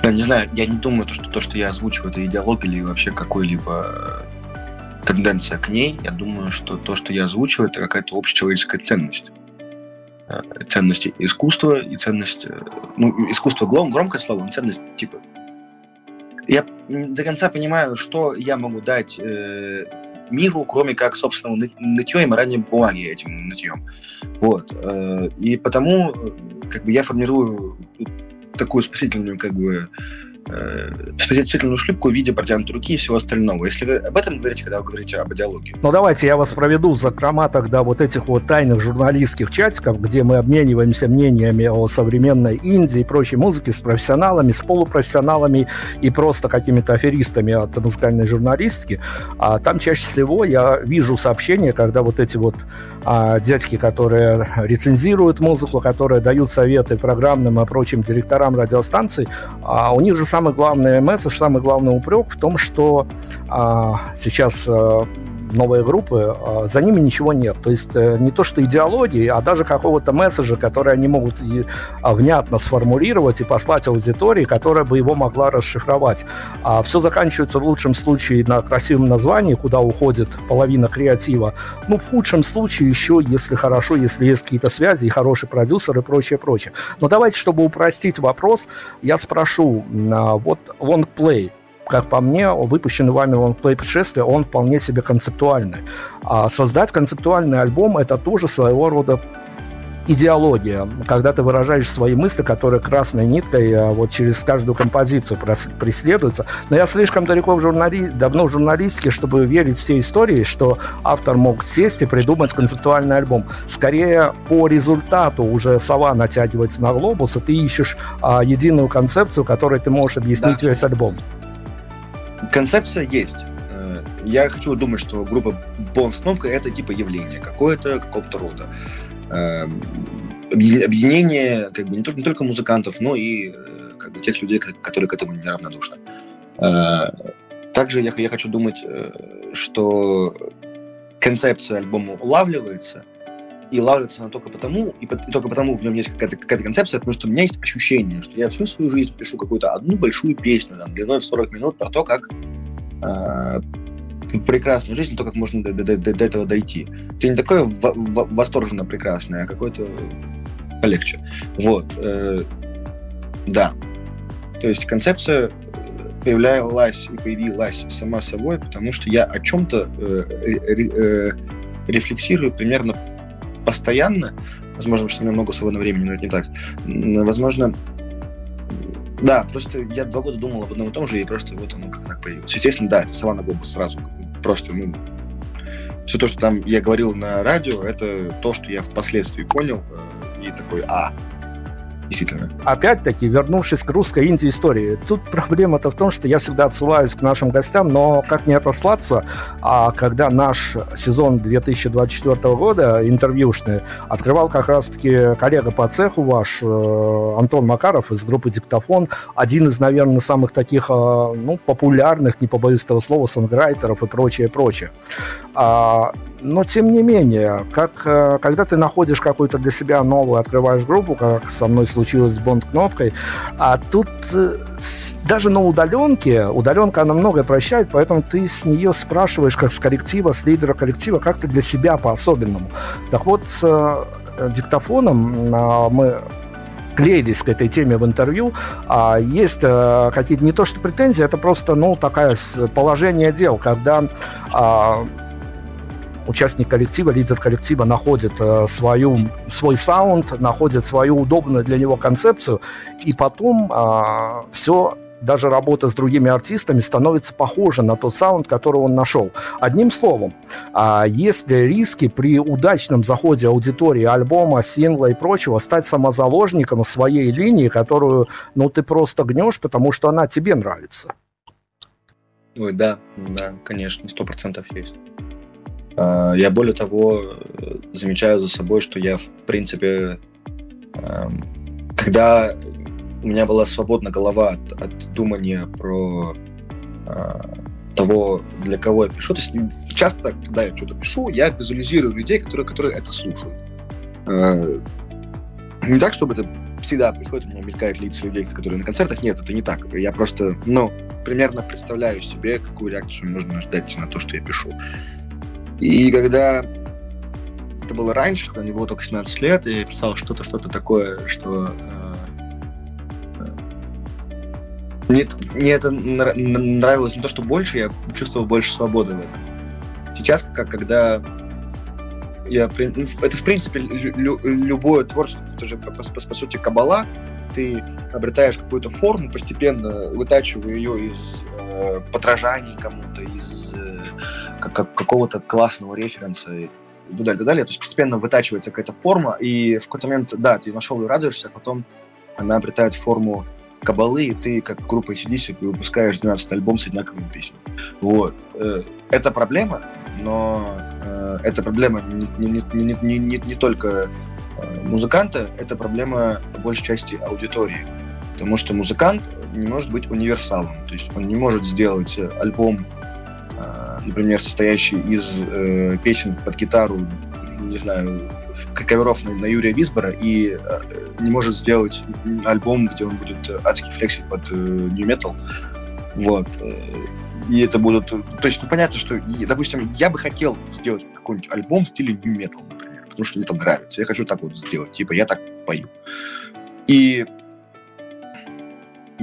Я не знаю, я не думаю, что то, что я озвучиваю, это идеология или вообще какой-либо э, тенденция к ней. Я думаю, что то, что я озвучиваю, это какая-то общечеловеческая ценность. Э, ценность искусства и ценность... Э, ну, искусство гром, громкое слово, но ценность типа... Я до конца понимаю, что я могу дать э, миру, кроме как, собственно, нытье и моральной бумаги этим нытьем. Вот. Э, и потому как бы я формирую такую спасительную, как бы, э, спасительную шлюпку в виде протянутой руки и всего остального. Если вы об этом говорите, когда вы говорите об идеологии. Ну, давайте я вас проведу в закрома тогда вот этих вот тайных журналистских чатиков, где мы обмениваемся мнениями о современной Индии и прочей музыке с профессионалами, с полупрофессионалами и просто какими-то аферистами от музыкальной журналистики. А там чаще всего я вижу сообщения, когда вот эти вот а, дядьки, которые рецензируют музыку, которые дают советы программным и прочим директорам радиостанций, а у них же самый главный месседж, самый главный упрек в том, что а, сейчас а, новые группы, а, за ними ничего нет. То есть э, не то что идеологии, а даже какого-то месседжа, который они могут а, внятно сформулировать и послать аудитории, которая бы его могла расшифровать. А все заканчивается в лучшем случае на красивом названии, куда уходит половина креатива. Ну, в худшем случае еще, если хорошо, если есть какие-то связи и хороший продюсер и прочее, прочее. Но давайте, чтобы упростить вопрос, я спрошу, вот long play – как по мне, выпущенный вами лонгплей путешествия, он вполне себе концептуальный. А создать концептуальный альбом – это тоже своего рода идеология, когда ты выражаешь свои мысли, которые красной ниткой а, вот через каждую композицию преследуются. Но я слишком далеко в журнали... давно в журналистике, чтобы верить в все истории, что автор мог сесть и придумать концептуальный альбом. Скорее, по результату уже сова натягивается на глобус, и ты ищешь а, единую концепцию, которой ты можешь объяснить да. весь альбом. Концепция есть. Э, я хочу думать, что группа Бонс Кнопка это типа явление какое-то, какого-то рода. Эм, объединение как бы не только, не только музыкантов, но и э, как бы, тех людей, которые к этому неравнодушны. Э, также я, я хочу думать, что концепция альбома улавливается, и лавливается она только потому, и, по, и только потому в нем есть какая-то какая концепция, потому что у меня есть ощущение, что я всю свою жизнь пишу какую-то одну большую песню, там, длиной в 40 минут, про то, как э, прекрасную жизнь, то, как можно до, до, до, до этого дойти. Это не такое восторженно прекрасное, а какое-то полегче. Вот. Э, да. То есть концепция появлялась и появилась сама собой, потому что я о чем-то э, э, рефлексирую примерно постоянно, возможно, что у меня много свободного времени, но это не так, возможно, да, просто я два года думал об одном и том же, и просто вот оно как, как появилось. Естественно, да, это Саванна Глобус сразу. Просто, ну, все то, что там я говорил на радио, это то, что я впоследствии понял, э, и такой, а, действительно. Опять-таки, вернувшись к русской инди истории, тут проблема-то в том, что я всегда отсылаюсь к нашим гостям, но как не отослаться, а когда наш сезон 2024 года интервьюшный открывал как раз-таки коллега по цеху ваш, э, Антон Макаров из группы «Диктофон», один из, наверное, самых таких, э, ну, популярных, не побоюсь этого слова, сонграйтеров и прочее, прочее. А, но тем не менее, как, э, когда ты находишь какую-то для себя новую, открываешь группу, как со мной случилось с Бонд-кнопкой, а тут э, даже на удаленке, удаленка она многое прощает, поэтому ты с нее спрашиваешь, как с коллектива, с лидера коллектива, как ты для себя по-особенному. Так вот, с э, диктофоном мы клеились к этой теме в интервью. А есть э, какие-то не то что претензии, это просто ну такое положение дел, когда а, участник коллектива, лидер коллектива находит э, свою, свой саунд, находит свою удобную для него концепцию, и потом э, все даже работа с другими артистами становится похожа на тот саунд, который он нашел. Одним словом, а есть ли риски при удачном заходе аудитории альбома, сингла и прочего стать самозаложником своей линии, которую, ну, ты просто гнешь, потому что она тебе нравится? Ой, да, да, конечно, сто процентов есть. А, я более того замечаю за собой, что я, в принципе, эм, когда у меня была свободна голова от, от думания про э, того, для кого я пишу. То есть часто, когда я что-то пишу, я визуализирую людей, которые, которые это слушают. Э, не так, чтобы это всегда происходит, у меня мелькают лица людей, которые на концертах. Нет, это не так. Я просто, ну, примерно представляю себе, какую реакцию нужно ждать на то, что я пишу. И когда это было раньше, когда мне было только 17 лет, я писал что-то, что-то такое, что э, мне, мне это нравилось не то, что больше, я чувствовал больше свободы в этом. Сейчас, как когда я, ну, это в принципе лю, любое творчество, это же по, по, по сути кабала, ты обретаешь какую-то форму, постепенно вытачивая ее из э, подражаний кому-то, из э, как, какого-то классного референса и так далее, так далее. То есть постепенно вытачивается какая-то форма, и в какой-то момент, да, ты нашел и радуешься, а потом она обретает форму кабалы, и ты как группа ACDC выпускаешь 12 альбом с одинаковыми песнями. Вот. Э, это проблема, но э, это проблема не, не, не, не, не, не только э, музыканта, это проблема большей части аудитории. Потому что музыкант не может быть универсалом. То есть он не может сделать альбом, например, состоящий из песен под гитару, не знаю, коверов на, на Юрия Висбора и э, не может сделать альбом, где он будет адски флексить под э, New Metal. Вот. Э, и это будут... То есть, ну, понятно, что, допустим, я бы хотел сделать какой-нибудь альбом в стиле New Metal, например, потому что мне это нравится. Я хочу так вот сделать. Типа, я так пою. И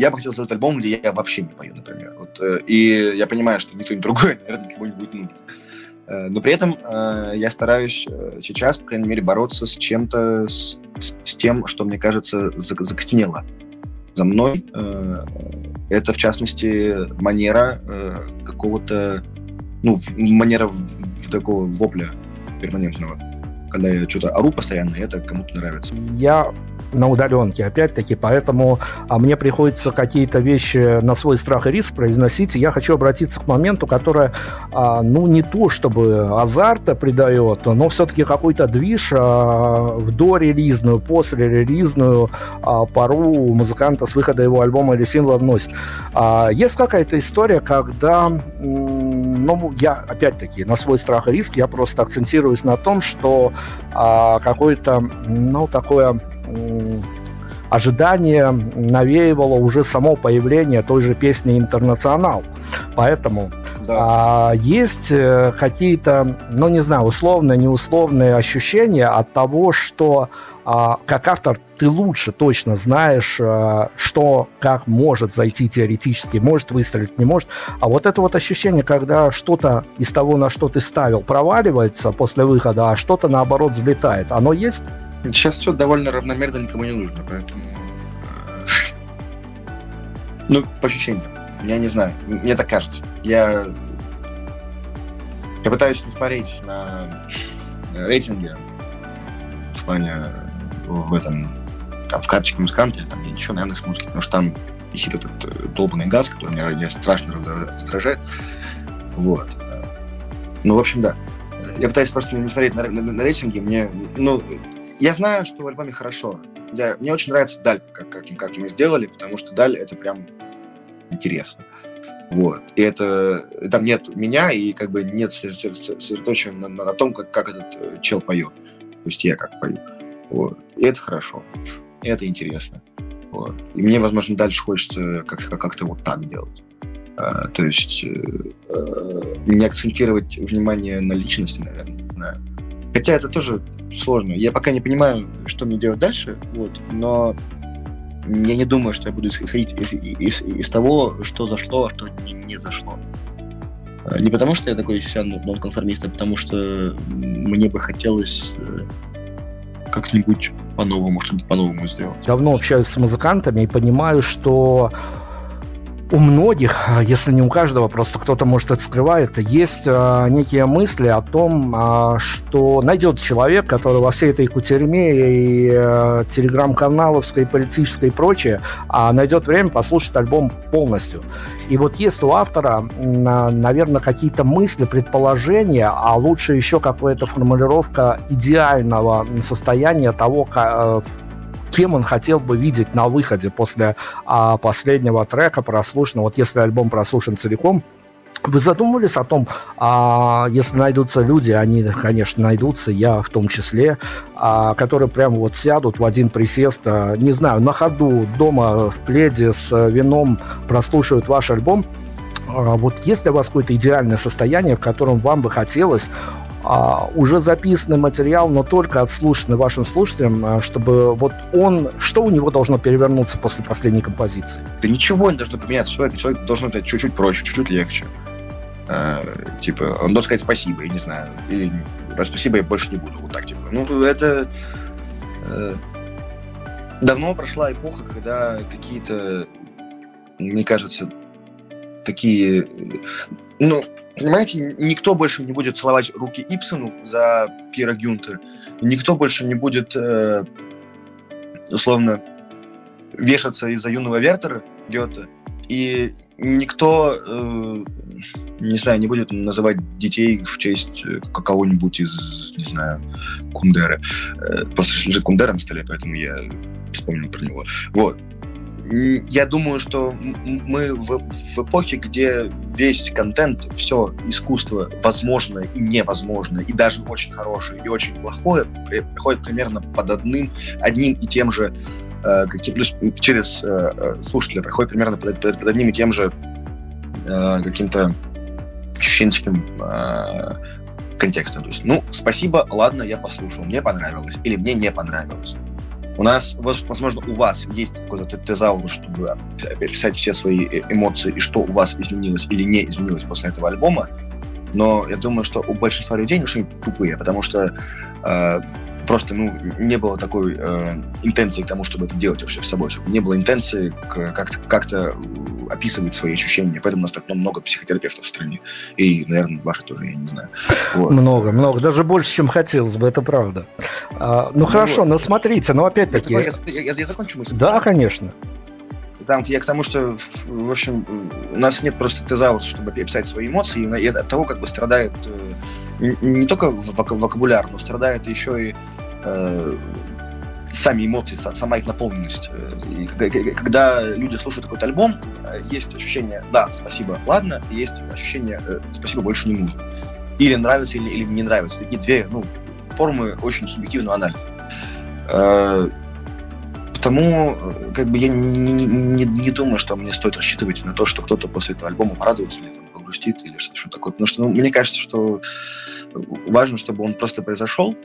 я бы хотел сделать альбом, где я вообще не пою, например. Вот, э, и я понимаю, что никто другой, наверное, никому не будет нужен. Э, но при этом э, я стараюсь э, сейчас, по крайней мере, бороться с чем-то, с, с тем, что, мне кажется, закостенело за мной. Это, в частности, манера какого-то, ну, манера в, в такого вопля перманентного. Когда я что-то ору постоянно, и это кому-то нравится. Я на удаленке, опять-таки, поэтому а мне приходится какие-то вещи на свой страх и риск произносить, я хочу обратиться к моменту, которое, а, ну, не то чтобы азарта придает, но все-таки какой-то движ а, в дорелизную, послерелизную а, пару музыканта с выхода его альбома или сингла вносит. А, есть какая-то история, когда, ну, я, опять-таки, на свой страх и риск, я просто акцентируюсь на том, что а, какое-то, ну, такое ожидание навеивало уже само появление той же песни «Интернационал». Поэтому да. а, есть э, какие-то, ну, не знаю, условные, неусловные ощущения от того, что а, как автор ты лучше точно знаешь, а, что, как может зайти теоретически, может выстрелить, не может. А вот это вот ощущение, когда что-то из того, на что ты ставил, проваливается после выхода, а что-то, наоборот, взлетает, оно есть? Сейчас все довольно равномерно, никому не нужно, поэтому... Э, ну, по ощущениям. Я не знаю. Мне так кажется. Я... Я пытаюсь не смотреть на рейтинги в плане в этом там, в карточке музыканта или там где еще, наверное, с музыки, потому что там висит этот э, долбанный газ, который меня, меня страшно раздражает. Вот. Ну, в общем, да. Я пытаюсь просто не смотреть на, на, на рейтинги. Мне, ну, я знаю, что в альбоме хорошо. Я, мне очень нравится Даль, как, как, как мы сделали, потому что Даль это прям интересно. Вот. И это там нет меня, и как бы нет сосредоточения на, на, на том, как, как этот э, чел поет. То есть я как пою. Вот. И это хорошо. И это интересно. Вот. И мне, возможно, дальше хочется как- как-то вот так делать. А, то есть э, э, не акцентировать внимание на личности, наверное, не знаю. Хотя это тоже сложно. Я пока не понимаю, что мне делать дальше, вот, но я не думаю, что я буду исходить из, из, из того, что зашло, а что не, не зашло. Э, не потому, что я такой себя нонконформист, а потому что мне бы хотелось э, как-нибудь по-новому, что-нибудь по-новому сделать. Давно общаюсь с музыкантами и понимаю, что у многих, если не у каждого, просто кто-то, может, это скрывает, есть э, некие мысли о том, э, что найдет человек, который во всей этой кутерьме и э, телеграм-каналовской, политической и прочее, э, найдет время послушать альбом полностью. И вот есть у автора, э, наверное, какие-то мысли, предположения, а лучше еще какая-то формулировка идеального состояния того, как, э, кем он хотел бы видеть на выходе после а, последнего трека прослушанного. Вот если альбом прослушан целиком, вы задумывались о том, а, если найдутся люди, они, конечно, найдутся, я в том числе, а, которые прямо вот сядут в один присест, а, не знаю, на ходу, дома в пледе с вином прослушают ваш альбом, а, вот есть у вас какое-то идеальное состояние, в котором вам бы хотелось а, уже записанный материал, но только отслушанный вашим слушателям, а, чтобы вот он, что у него должно перевернуться после последней композиции? Да ничего не должно поменяться. Человек, человек должен быть чуть-чуть проще, чуть-чуть легче. А, типа, он должен сказать спасибо, я не знаю. Или спасибо я больше не буду. Вот так, типа. Ну, это... Э, давно прошла эпоха, когда какие-то, мне кажется, такие... Ну, Понимаете, никто больше не будет целовать руки Ипсону за Пьера Гюнтер. Никто больше не будет, э, условно, вешаться из-за юного Вертера Гёте. И никто, э, не знаю, не будет называть детей в честь э, кого-нибудь из, не знаю, Кундеры. Э, просто лежит Кундера на столе, поэтому я вспомнил про него. Вот я думаю, что мы в, в эпохе, где весь контент, все искусство возможное и невозможное, и даже очень хорошее и очень плохое, приходит примерно под одним, одним и тем же, э, каким, плюс через э, э, слушателя приходит примерно под, под, под одним и тем же э, каким-то ощущенческим э, контекстом. То есть, ну, спасибо, ладно, я послушал, мне понравилось, или мне не понравилось. У нас, возможно, у вас есть какой-то тезаурус, чтобы описать все свои э, эмоции и что у вас изменилось или не изменилось после этого альбома. Но я думаю, что у большинства людей они тупые, потому что э, просто ну, не было такой э, интенции к тому, чтобы это делать вообще с собой. Не было интенции как-то, как-то описывать свои ощущения. Поэтому у нас так ну, много психотерапевтов в стране. И, наверное, ваши тоже, я не знаю. Вот. Много, много. Даже больше, чем хотелось бы, это правда. А, ну, ну хорошо, вот. но смотрите, но опять-таки... Я, я, я, я закончу мысль? Да, конечно. Там, я к тому, что, в общем, у нас нет просто тезауса, чтобы описать свои эмоции, и от того как бы страдает э, не только вокабуляр, но страдает еще и э, сами эмоции, сама их наполненность. Э, и когда люди слушают какой-то альбом, э, есть ощущение, да, спасибо, ладно, есть ощущение, спасибо, больше не нужно. Или нравится, или, или не нравится. Такие две ну, формы очень субъективного анализа. Потому как бы я не, не, не думаю, что мне стоит рассчитывать на то, что кто-то после этого альбома порадуется или там, погрустит или что-то такое. Потому что ну, мне кажется, что важно, чтобы он просто произошел,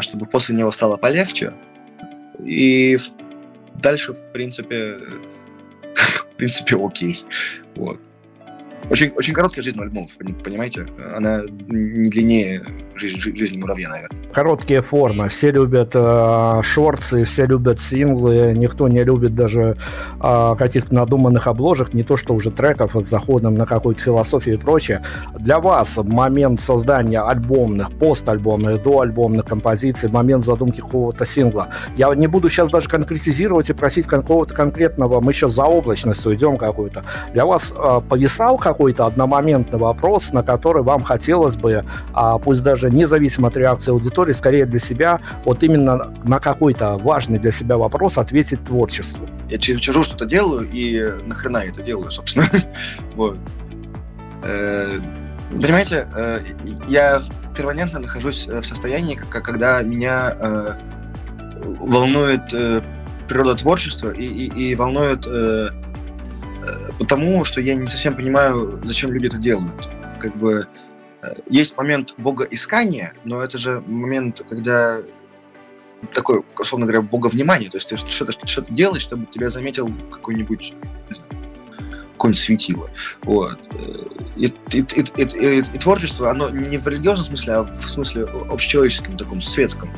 чтобы после него стало полегче, и дальше, в принципе, в принципе, окей. Вот. Очень, очень короткая жизнь альбомов, понимаете? Она не длиннее жизни, жизни муравья, наверное. Короткие формы. Все любят э, шорты, все любят синглы. Никто не любит даже э, каких-то надуманных обложек, не то что уже треков с заходом на какую-то философию и прочее. Для вас момент создания альбомных, постальбомных, доальбомных композиций, момент задумки какого-то сингла. Я не буду сейчас даже конкретизировать и просить какого-то конкретного, мы сейчас за облачность уйдем какую-то. Для вас э, повисал какой-то одномоментный вопрос, на который вам хотелось бы, а, пусть даже независимо от реакции аудитории, скорее для себя, вот именно на какой-то важный для себя вопрос ответить творчеству? Я сижу, что-то делаю, и нахрена я это делаю, собственно. вот. Э, понимаете, э, я перманентно нахожусь в состоянии, когда меня э, волнует природа творчества и, и, и волнует потому, что я не совсем понимаю, зачем люди это делают. Как бы э, есть момент богоискания, но это же момент, когда такой, условно говоря, боговнимание. То есть ты что-то что делаешь, чтобы тебя заметил какой-нибудь какое-нибудь светило. Вот. И, и, и, и, и творчество, оно не в религиозном смысле, а в смысле общечеловеческом, таком светском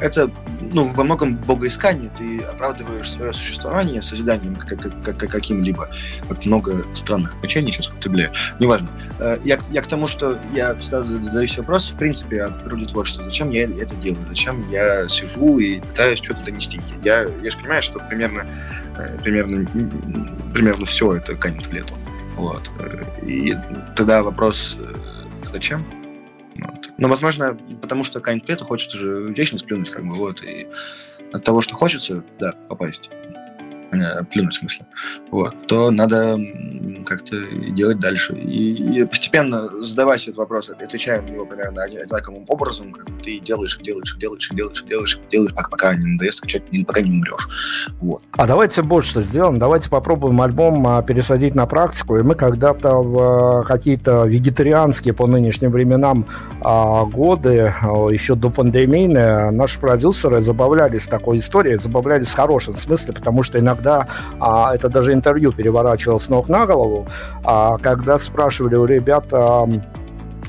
это ну, во многом богоискание, ты оправдываешь свое существование созиданием как, как, как, каким-либо, как много странных значений сейчас употребляю, неважно. Э, я, я к тому, что я всегда задаюсь вопрос, в принципе, о природе творчества. Зачем я это делаю? Зачем я сижу и пытаюсь что-то донести? Я, я же понимаю, что примерно, э, примерно, примерно все это канет в лету. Вот. Э, и тогда вопрос, зачем? Вот. Но, возможно, потому что какая-нибудь пета хочет уже вечно сплюнуть, как бы, вот, и от того, что хочется, да, попасть, плюнуть в смысле, вот, то надо как-то делать дальше. И, и постепенно задавать этот вопрос, отвечая на него примерно одинаковым образом, как ты делаешь, делаешь, делаешь, делаешь, делаешь, делаешь, пока, пока не надоест пока не умрешь. Вот. А давайте больше что сделаем. Давайте попробуем альбом а, пересадить на практику. И мы когда-то в а, какие-то вегетарианские по нынешним временам а, годы, еще до пандемии, наши продюсеры забавлялись такой историей, забавлялись в хорошем смысле, потому что иногда когда а, это даже интервью переворачивал с ног на голову, а, когда спрашивали у ребят, а,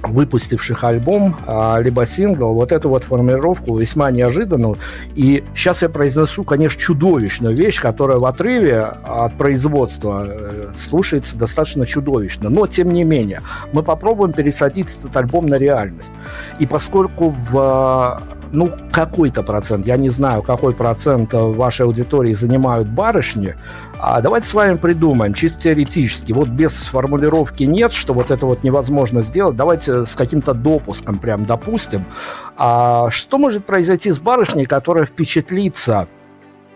выпустивших альбом, а, либо сингл, вот эту вот формулировку весьма неожиданную. И сейчас я произнесу, конечно, чудовищную вещь, которая в отрыве от производства э, слушается достаточно чудовищно. Но, тем не менее, мы попробуем пересадить этот альбом на реальность. И поскольку в ну, какой-то процент, я не знаю, какой процент вашей аудитории занимают барышни, а давайте с вами придумаем, чисто теоретически, вот без формулировки нет, что вот это вот невозможно сделать, давайте с каким-то допуском прям допустим, а что может произойти с барышней, которая впечатлится Э,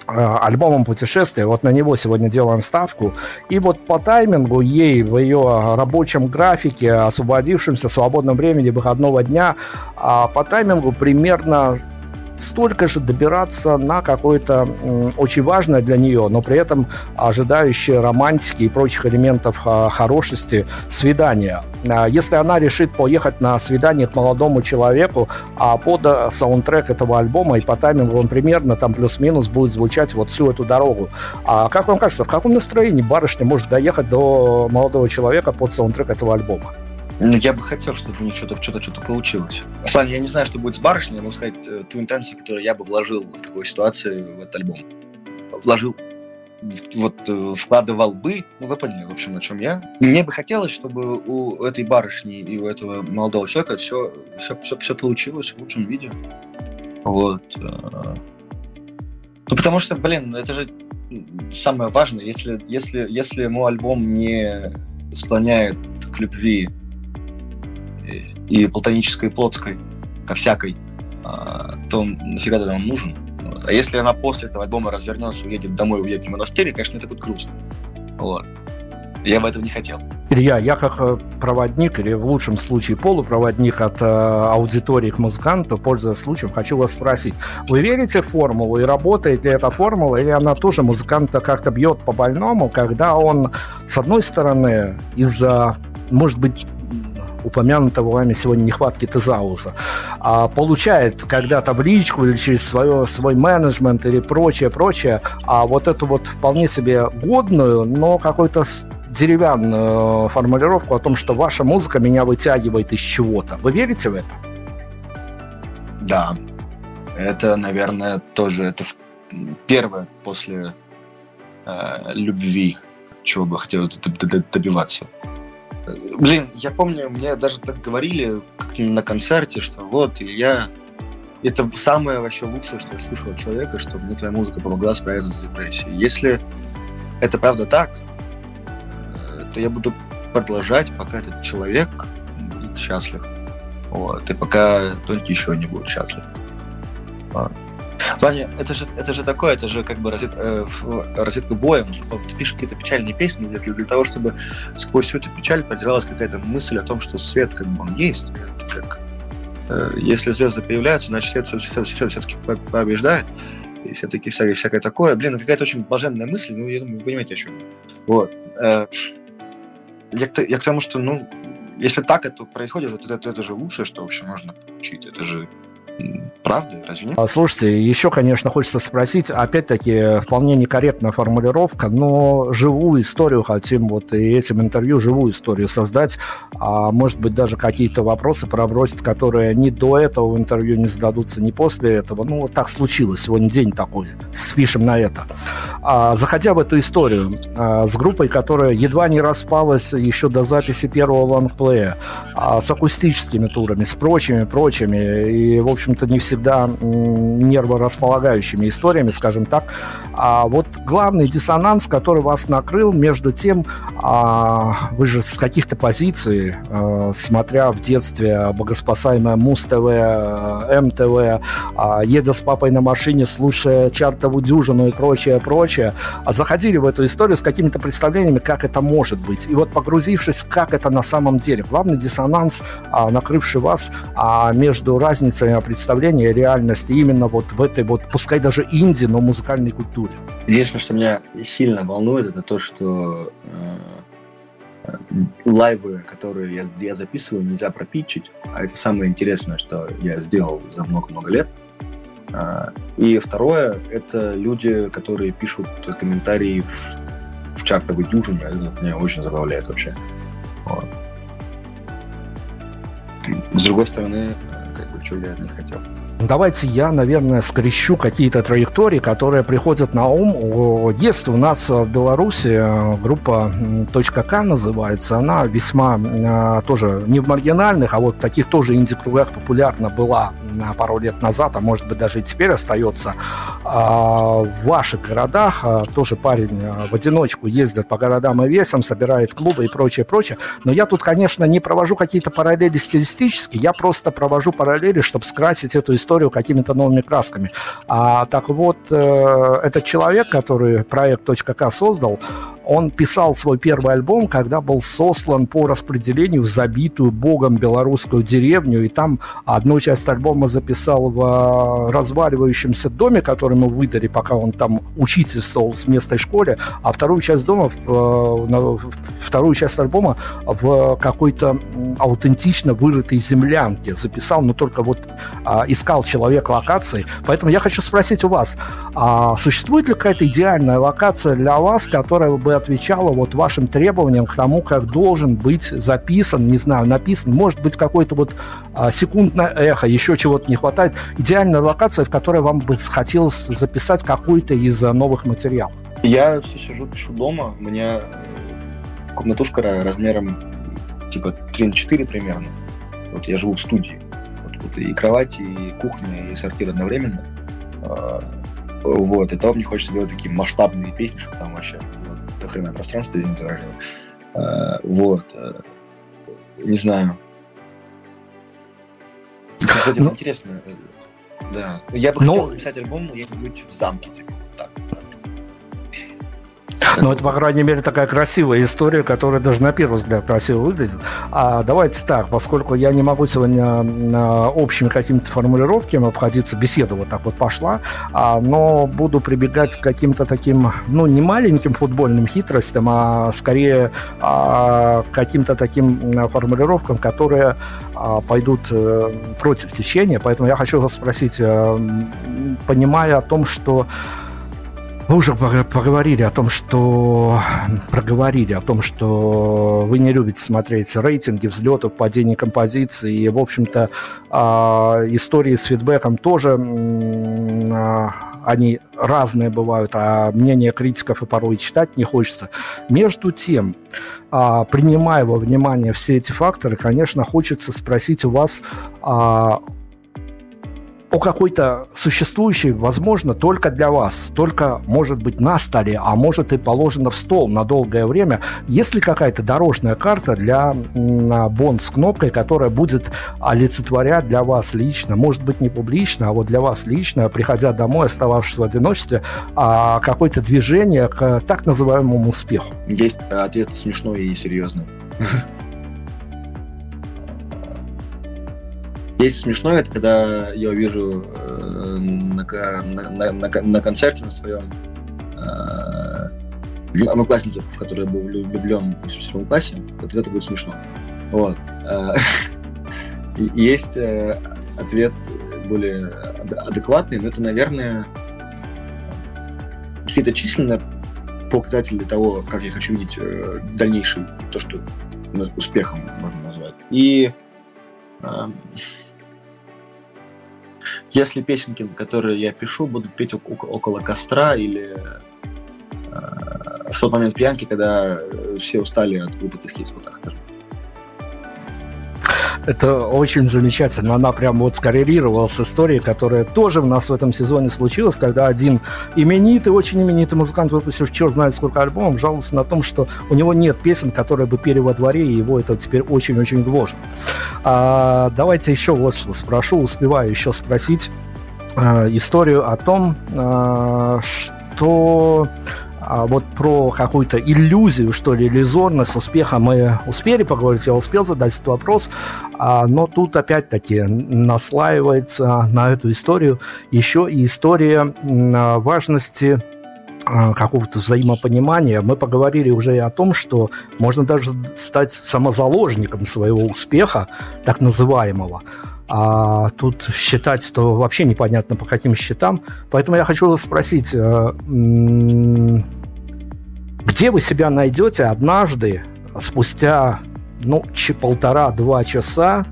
альбомом путешествия. Вот на него сегодня делаем ставку. И вот по таймингу ей в ее рабочем графике, освободившемся свободном времени выходного дня, а по таймингу примерно столько же добираться на какое-то очень важное для нее, но при этом ожидающее романтики и прочих элементов а, хорошести свидания. А, если она решит поехать на свидание к молодому человеку, а под э, саундтрек этого альбома и по таймингу он примерно там плюс-минус будет звучать вот всю эту дорогу. А как вам кажется, в каком настроении барышня может доехать до молодого человека под саундтрек этого альбома? Ну, я бы хотел, чтобы у них что-то что что получилось. В я не знаю, что будет с барышней, я могу сказать э, ту интенсию, которую я бы вложил в такой ситуации в этот альбом. Вложил вот э, вкладывал бы, ну вы поняли, в общем, о чем я. Мне бы хотелось, чтобы у этой барышни и у этого молодого человека все, все, все, все получилось в лучшем виде. Вот. Э. Ну, потому что, блин, это же самое важное. Если, если, если мой альбом не склоняет к любви и платонической, и плотской, ко всякой, а, то нафига тогда он нужен? А если она после этого альбома развернется, уедет домой, уедет в монастырь, конечно, это будет грустно. Вот. Я бы этого не хотел. Илья, я как э, проводник, или в лучшем случае полупроводник от э, аудитории к музыканту, пользуясь случаем, хочу вас спросить. Вы верите в формулу и работает ли эта формула, или она тоже музыканта как-то бьет по больному, когда он, с одной стороны, из-за, может быть, упомянутого вами сегодня нехватки тезауза, а получает когда табличку или через свое, свой менеджмент или прочее, прочее, а вот эту вот вполне себе годную, но какой-то деревянную формулировку о том, что ваша музыка меня вытягивает из чего-то. Вы верите в это? Да. Это, наверное, тоже это первое после э, любви, чего бы хотелось добиваться. Блин, я помню, мне даже так говорили на концерте, что вот, Илья, это самое вообще лучшее, что я слышал от человека, что мне твоя музыка помогла справиться с депрессией. Если это правда так, э, то я буду продолжать, пока этот человек будет счастлив. Вот, и пока только еще не будет счастлив. Ваня, это же, это же такое, это же как бы розет, э, розетка боем. Ты пишешь какие-то печальные песни для, для того, чтобы сквозь всю эту печаль продиралась какая-то мысль о том, что свет как бы он есть. Как, э, если звезды появляются, значит свет все, все, все, все-таки побеждает. И все-таки всякое, всякое такое. Блин, это какая-то очень блаженная мысль, ну, я думаю, вы понимаете, о чем. Вот. Э, я, к, я к тому, что, ну, если так это происходит, вот это, это же лучшее, что вообще можно получить. Это же Правда? Разве нет? А, слушайте, еще, конечно, хочется спросить, опять-таки, вполне некорректная формулировка, но живую историю хотим вот и этим интервью живую историю создать, а может быть даже какие-то вопросы пробросить, которые ни до этого интервью не зададутся, ни после этого. Ну, вот так случилось, сегодня день такой, спишем на это. А, заходя в эту историю а, с группой, которая едва не распалась еще до записи первого лонгплея, а, с акустическими турами, с прочими, прочими, и, в общем-то, не всегда нерворасполагающими историями, скажем так. А вот главный диссонанс, который вас накрыл между тем, а, вы же с каких-то позиций, а, смотря в детстве богоспасаемое Муз-ТВ, МТВ, а, едя с папой на машине, слушая чартову дюжину и прочее, прочее, а заходили в эту историю с какими-то представлениями, как это может быть. И вот погрузившись, как это на самом деле, главный диссонанс, а, накрывший вас а, между разницей представления и реальности именно вот в этой вот, пускай даже инди, но музыкальной культуре. Единственное, что меня сильно волнует, это то, что э, лайвы, которые я, я записываю, нельзя пропитчить, а это самое интересное, что я сделал за много-много лет. А, и второе, это люди, которые пишут комментарии в, в чартовой дюжине, это меня очень забавляет вообще. Вот. С другой стороны, что я не хотел. Давайте я, наверное, скрещу какие-то траектории, которые приходят на ум. Есть у нас в Беларуси э, группа .к называется. Она весьма э, тоже не в маргинальных, а вот в таких тоже инди-кругах популярна была пару лет назад, а может быть даже и теперь остается. А в ваших городах э, тоже парень в одиночку ездит по городам и весам, собирает клубы и прочее, прочее. Но я тут, конечно, не провожу какие-то параллели стилистические, я просто провожу параллели, чтобы скрасить эту историю историю какими-то новыми красками. А так вот, э, этот человек, который проект .к создал, он писал свой первый альбом, когда был сослан по распределению в забитую богом белорусскую деревню, и там одну часть альбома записал в э, разваливающемся доме, который ему выдали, пока он там учительствовал в местной школе, а вторую часть дома, э, вторую часть альбома в какой-то аутентично вырытой землянке записал, но только вот а, искал человек локации. Поэтому я хочу спросить у вас, а существует ли какая-то идеальная локация для вас, которая бы отвечала вот вашим требованиям к тому, как должен быть записан, не знаю, написан, может быть, какой-то вот а, секундное эхо, еще чего-то не хватает. Идеальная локация, в которой вам бы хотелось записать какой-то из а, новых материалов. Я все сижу, пишу дома, у меня комнатушка размером типа 3 на 4 примерно. Вот я живу в студии. Вот, вот и кровать, и кухня, и сортир одновременно. А, вот, и то мне хочется делать такие масштабные песни, чтобы там вообще охренное пространство, извините за а, Вот. Э, не знаю. Кстати, ну, интересно. Э, да. Я бы Но... хотел записать альбом где-нибудь в замке, типа, так. Ну, это, по крайней мере, такая красивая история, которая даже на первый взгляд красиво выглядит. А давайте так, поскольку я не могу сегодня общими какими-то формулировками обходиться, беседа вот так вот пошла, а, но буду прибегать к каким-то таким, ну, не маленьким футбольным хитростям, а скорее а, каким-то таким формулировкам, которые а, пойдут а, против течения. Поэтому я хочу вас спросить, а, понимая о том, что вы уже поговорили о том, что проговорили о том, что вы не любите смотреть рейтинги взлетов, падений композиции. И, в общем-то, а, истории с фидбэком тоже а, они разные бывают, а мнение критиков и порой читать не хочется. Между тем, а, принимая во внимание все эти факторы, конечно, хочется спросить у вас о какой-то существующей, возможно, только для вас, только, может быть, на столе, а может и положено в стол на долгое время, есть ли какая-то дорожная карта для бонд с кнопкой, которая будет олицетворять для вас лично, может быть, не публично, а вот для вас лично, приходя домой, остававшись в одиночестве, а какое-то движение к так называемому успеху? Есть ответ смешной и серьезный. Есть смешное, это когда я увижу э, на, на, на, на концерте на своем э, одноклассницу, в которой я был влюблен в 87 классе, вот это будет смешно. Вот. Э, есть э, ответ более адекватные, но это, наверное, какие-то численные показатели того, как я хочу видеть дальнейший, то, что успехом можно назвать. И если песенки, которые я пишу, будут петь около костра или э, в тот момент пьянки, когда все устали от выпитых хитов, вот так скажем. Это очень замечательно. Она прям вот скоррелировала с историей, которая тоже у нас в этом сезоне случилась, когда один именитый, очень именитый музыкант, выпустил черт знает сколько альбомов, жаловался на том, что у него нет песен, которые бы пели во дворе, и его это теперь очень-очень гложет. А, давайте еще вот что спрошу, успеваю еще спросить а, историю о том, а, что а вот про какую-то иллюзию, что ли, иллюзорность успеха мы успели поговорить, я успел задать этот вопрос, а, но тут опять-таки наслаивается на эту историю еще и история важности а, какого-то взаимопонимания. Мы поговорили уже и о том, что можно даже стать самозаложником своего успеха, так называемого. А тут считать, то вообще непонятно по каким счетам. Поэтому я хочу вас спросить, где вы себя найдете однажды, спустя ну, полтора-два часа,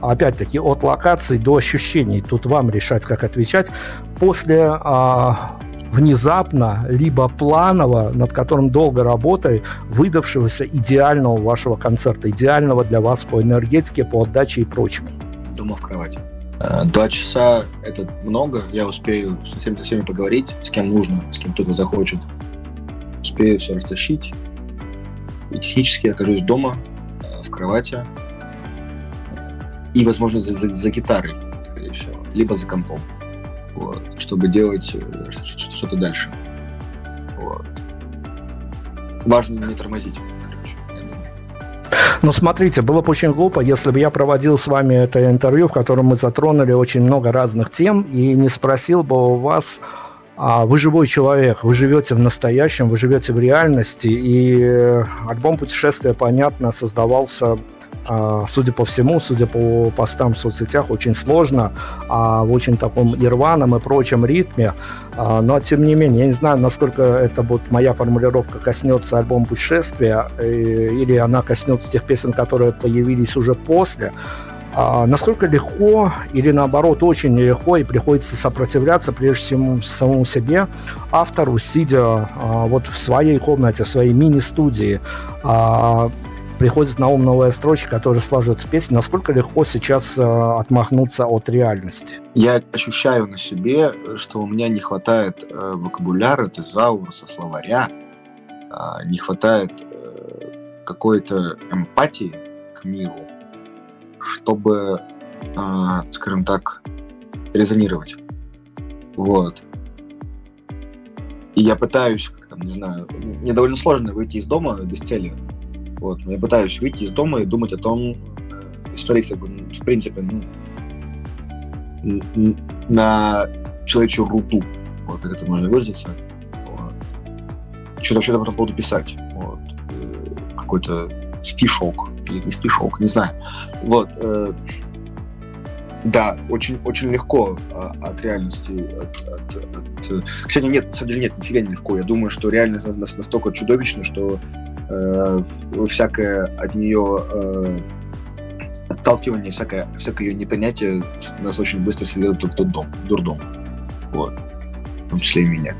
опять-таки, от локации до ощущений. Тут вам решать, как отвечать. После а, внезапно, либо планово, над которым долго работали, выдавшегося идеального вашего концерта, идеального для вас по энергетике, по отдаче и прочему дома в кровати. Э, два часа – это много, я успею со всеми, со всеми поговорить, с кем нужно, с кем кто-то захочет. Успею все растащить. И технически окажусь дома, э, в кровати. И, возможно, за, за, за гитарой, скорее всего, либо за компом. Вот, чтобы делать э, что-то дальше. Вот. Важно не тормозить. Но смотрите, было бы очень глупо, если бы я проводил с вами это интервью, в котором мы затронули очень много разных тем, и не спросил бы у вас, а вы живой человек, вы живете в настоящем, вы живете в реальности, и альбом «Путешествие», понятно, создавался а, судя по всему, судя по постам в соцсетях, очень сложно, а в очень таком ирваном и прочем ритме. А, но, тем не менее, я не знаю, насколько это будет моя формулировка коснется альбом «Путешествия», или она коснется тех песен, которые появились уже после. А насколько легко или наоборот очень нелегко и приходится сопротивляться прежде всего самому себе, автору, сидя а, вот в своей комнате, в своей мини-студии, а, приходит на ум новая строчка, которая сложится в песню. Насколько легко сейчас отмахнуться от реальности? Я ощущаю на себе, что у меня не хватает э, вокабуляра, тезаурса, словаря, не хватает э, какой-то эмпатии к миру, чтобы, э, скажем так, резонировать. Вот. И я пытаюсь, как там, не знаю, мне довольно сложно выйти из дома без цели. Вот. Но я пытаюсь выйти из дома и думать о том, э, смотреть, как бы, ну, в принципе, ну, на человечью руду, вот, как это можно выразиться. Вот. Что-то что-то по этому поводу писать. Вот. Э, какой-то стишок или не стишок, не знаю. Вот. Э, да, очень, очень легко а, от реальности. От, от, от... Кстати, нет, на самом деле нет, нифига не легко. Я думаю, что реальность настолько чудовищна, что э, всякое от нее э, отталкивание, всякое, всякое ее непонятие нас очень быстро следует в тот дом, в дурдом. Вот. В том числе и меня.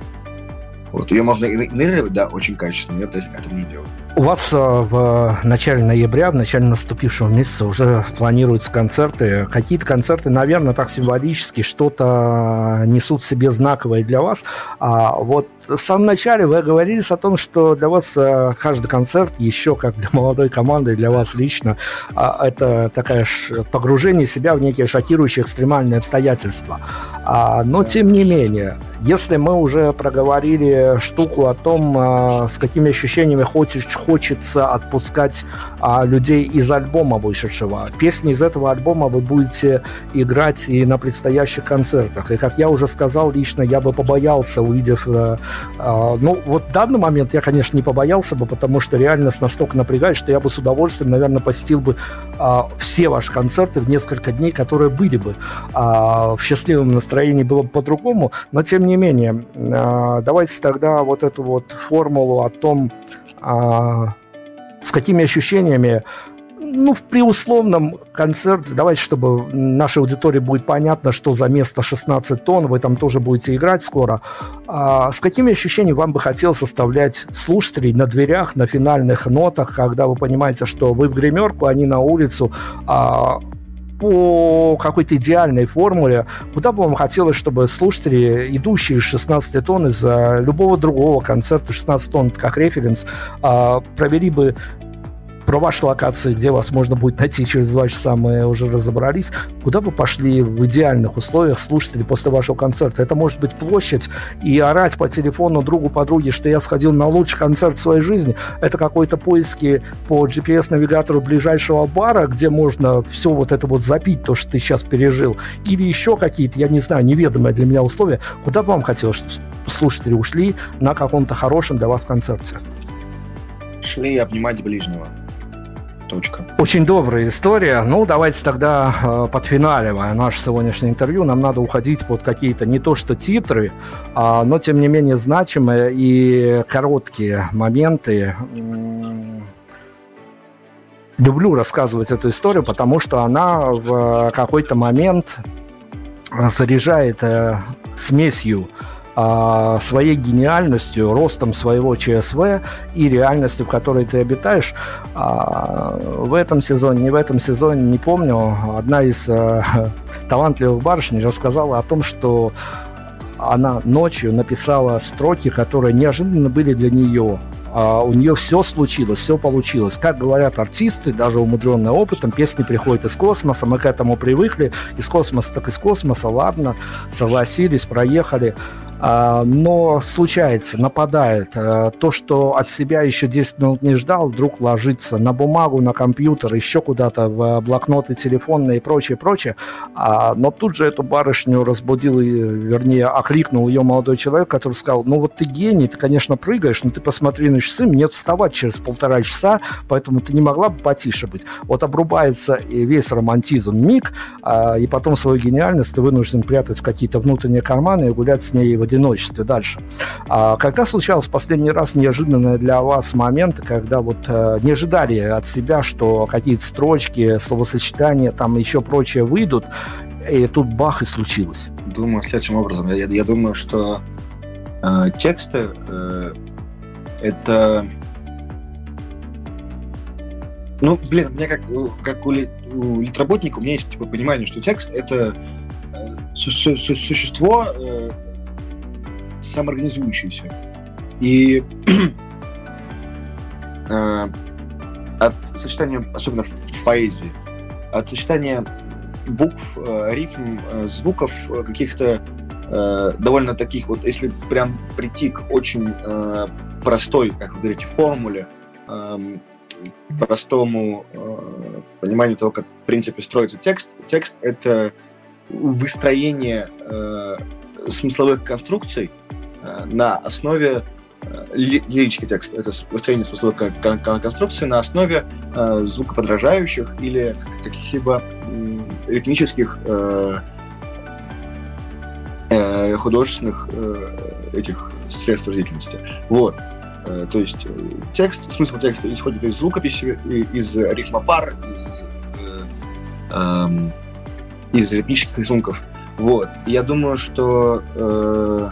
Вот. Ее можно игнорировать, да, очень качественно, я этого не делаю. У вас э, в начале ноября, в начале наступившего месяца уже планируются концерты. Какие-то концерты, наверное, так символически что-то несут в себе знаковое для вас. А вот в самом начале вы говорили о том, что для вас э, каждый концерт, еще как для молодой команды, для вас лично, а, это такое погружение себя в некие шокирующие экстремальные обстоятельства. А, но, тем не менее, если мы уже проговорили штуку о том, с какими ощущениями хочешь, хочется отпускать а, людей из альбома вышедшего. Песни из этого альбома вы будете играть и на предстоящих концертах. И, как я уже сказал, лично я бы побоялся, увидев... А, а, ну, вот в данный момент я, конечно, не побоялся бы, потому что реальность настолько напрягает, что я бы с удовольствием, наверное, посетил бы а, все ваши концерты в несколько дней, которые были бы. А, в счастливом настроении было бы по-другому, но тем не менее, а, давайте тогда вот эту вот формулу о том, а, с какими ощущениями ну, при условном концерте, давайте, чтобы нашей аудитории будет понятно, что за место 16 тонн вы там тоже будете играть скоро. А с какими ощущениями вам бы хотелось оставлять слушателей на дверях, на финальных нотах, когда вы понимаете, что вы в гримерку, они на улицу, а по какой-то идеальной формуле, куда бы вам хотелось, чтобы слушатели, идущие из 16 тонн из любого другого концерта 16 тонн как референс, а, провели бы про ваши локации, где вас можно будет найти через два часа, мы уже разобрались. Куда бы пошли в идеальных условиях слушатели после вашего концерта? Это может быть площадь и орать по телефону другу подруге, что я сходил на лучший концерт в своей жизни. Это какой-то поиски по GPS-навигатору ближайшего бара, где можно все вот это вот запить, то, что ты сейчас пережил. Или еще какие-то, я не знаю, неведомые для меня условия. Куда бы вам хотелось, чтобы слушатели ушли на каком-то хорошем для вас концерте? Шли обнимать ближнего. Точка. Очень добрая история. Ну, давайте тогда э, подфиналивая наше сегодняшнее интервью. Нам надо уходить под какие-то не то что титры, а, но тем не менее значимые и короткие моменты. Люблю рассказывать эту историю, потому что она в какой-то момент заряжает э, смесью своей гениальностью, ростом своего ЧСВ и реальностью, в которой ты обитаешь. А, в этом сезоне, не в этом сезоне, не помню, одна из а, талантливых барышней рассказала о том, что она ночью написала строки, которые неожиданно были для нее. Uh, у нее все случилось, все получилось. Как говорят артисты, даже умудренные опытом, песни приходят из космоса, мы к этому привыкли. Из космоса так из космоса, ладно, согласились, проехали. А, но случается, нападает. А, то, что от себя еще 10 минут не ждал, вдруг ложится на бумагу, на компьютер, еще куда-то в блокноты телефонные и прочее, прочее. А, но тут же эту барышню разбудил, вернее, окликнул ее молодой человек, который сказал, ну вот ты гений, ты, конечно, прыгаешь, но ты посмотри на часы, мне вставать через полтора часа, поэтому ты не могла бы потише быть. Вот обрубается весь романтизм миг, и потом свою гениальность ты вынужден прятать в какие-то внутренние карманы и гулять с ней в одиночестве дальше. А когда случалось последний раз неожиданное для вас момент, когда вот э, не ожидали от себя, что какие-то строчки, словосочетания, там еще прочее выйдут, и тут бах и случилось? Думаю, следующим образом. Я, я думаю, что э, тексты э, это ну, блин, у меня как, как у, у литработника, у меня есть типа, понимание, что текст — это э, су- су- существо, э, самоорганизующиеся. И э, от сочетания, особенно в, поэзии, от сочетания букв, э, рифм, э, звуков, каких-то довольно таких вот, если прям прийти к очень простой, как вы говорите, формуле, э, простому пониманию того, как в принципе строится текст. Текст — это выстроение смысловых конструкций, на основе э, лирический текст, это построение смысловой конструкции на основе э, звукоподражающих или каких-либо ритмических э, э, художественных э, этих средств выразительности. Вот. Э, то есть э, текст, смысл текста исходит из звукописи, из рифмопар, из, э, э, из ритмических рисунков. Вот. Я думаю, что э,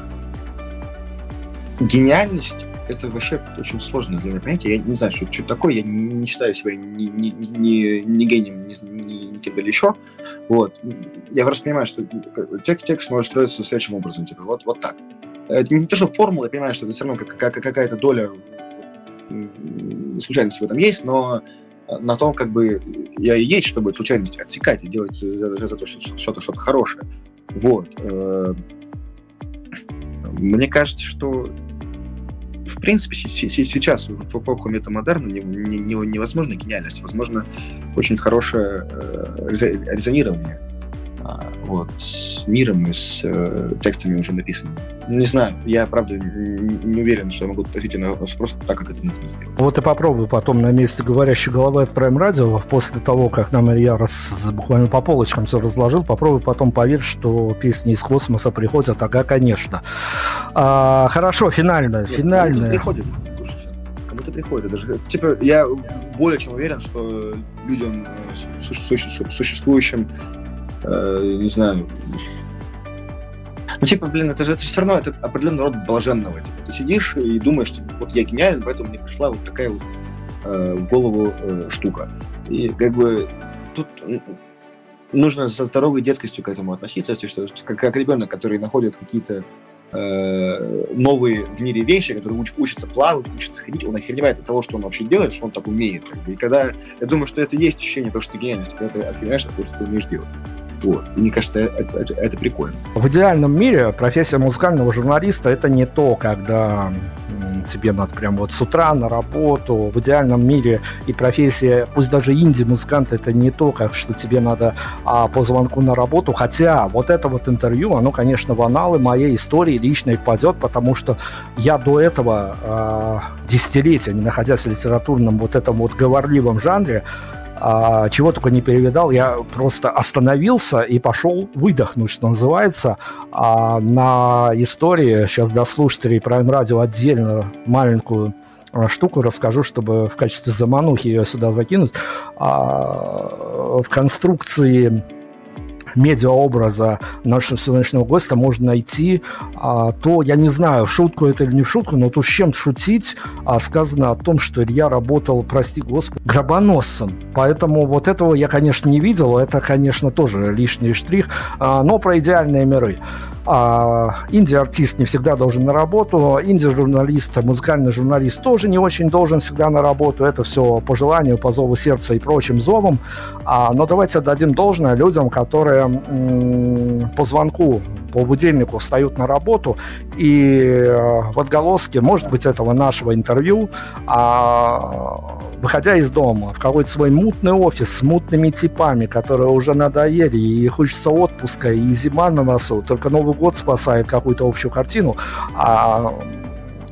гениальность это вообще очень сложное для меня понятие. Я не знаю, что, что такое. Я не, не считаю себя ни, ни, ни, ни гением, ни, ни, ни кем-то еще. Вот. Я просто понимаю, что текст, текст может строиться следующим образом. Типа, вот, вот так. Это не то, что формула, я понимаю, что это все равно как, как, какая-то доля случайности в этом есть, но на том, как бы я и есть, чтобы случайность отсекать и делать за, за то что-то, что-то хорошее. Вот. Э, мне кажется, что в принципе, сейчас в эпоху метамодерна невозможно гениальность, возможно очень хорошее э, резонирование вот, с миром и с э, текстами уже написанными. Не знаю, я, правда, не уверен, что я могу ответить на вопрос так, как это нужно сделать. Вот и попробую потом на месте говорящей головы от Prime Radio, после того, как нам Илья раз, буквально по полочкам все разложил, попробую потом поверить, что песни из космоса приходят, ага, конечно. А, хорошо, финальная, Нет, финальная. Приходит, слушайте, кому-то приходит. Даже, типа, я более чем уверен, что людям, э, существующим э, не знаю, ну, типа, блин, это же, это все равно это определенный род блаженного. Типа, ты сидишь и думаешь, что вот я гениален, поэтому мне пришла вот такая вот э, в голову э, штука. И как бы тут нужно со здоровой детскостью к этому относиться, что как, как ребенок, который находит какие-то э, новые в мире вещи, который уч, учится плавать, учится ходить, он охреневает от того, что он вообще делает, что он так умеет. И когда я думаю, что это есть ощущение того, что ты гениальность, когда ты охреневаешь от того, что ты умеешь делать. Вот. И мне кажется, это, это, это прикольно. В идеальном мире профессия музыкального журналиста это не то, когда тебе надо прям вот с утра на работу. В идеальном мире и профессия, пусть даже инди-музыкант, это не то, как что тебе надо а, по звонку на работу. Хотя вот это вот интервью, оно, конечно, в аналы моей истории лично и впадет, потому что я до этого а, десятилетиями, находясь в литературном вот этом вот говорливом жанре, а, чего только не перевидал, я просто остановился и пошел выдохнуть, что называется, а, на истории, сейчас для слушателей Prime Radio отдельно маленькую а, штуку расскажу, чтобы в качестве заманухи ее сюда закинуть. А, в конструкции медиаобраза нашего сегодняшнего гостя можно найти а, то, я не знаю, шутку это или не шутку, но то, с чем шутить, а, сказано о том, что Илья работал, прости господи, гробоносцем. Поэтому вот этого я, конечно, не видел, это, конечно, тоже лишний штрих, а, но про идеальные миры. А, инди-артист не всегда должен на работу, инди-журналист, музыкальный журналист тоже не очень должен всегда на работу. Это все по желанию, по зову сердца и прочим зовам. А, но давайте отдадим должное людям, которые по звонку, по будильнику встают на работу и э, в отголоске, может быть, этого нашего интервью, а, выходя из дома в какой-то свой мутный офис с мутными типами, которые уже надоели, и хочется отпуска, и зима на носу, только Новый год спасает какую-то общую картину, а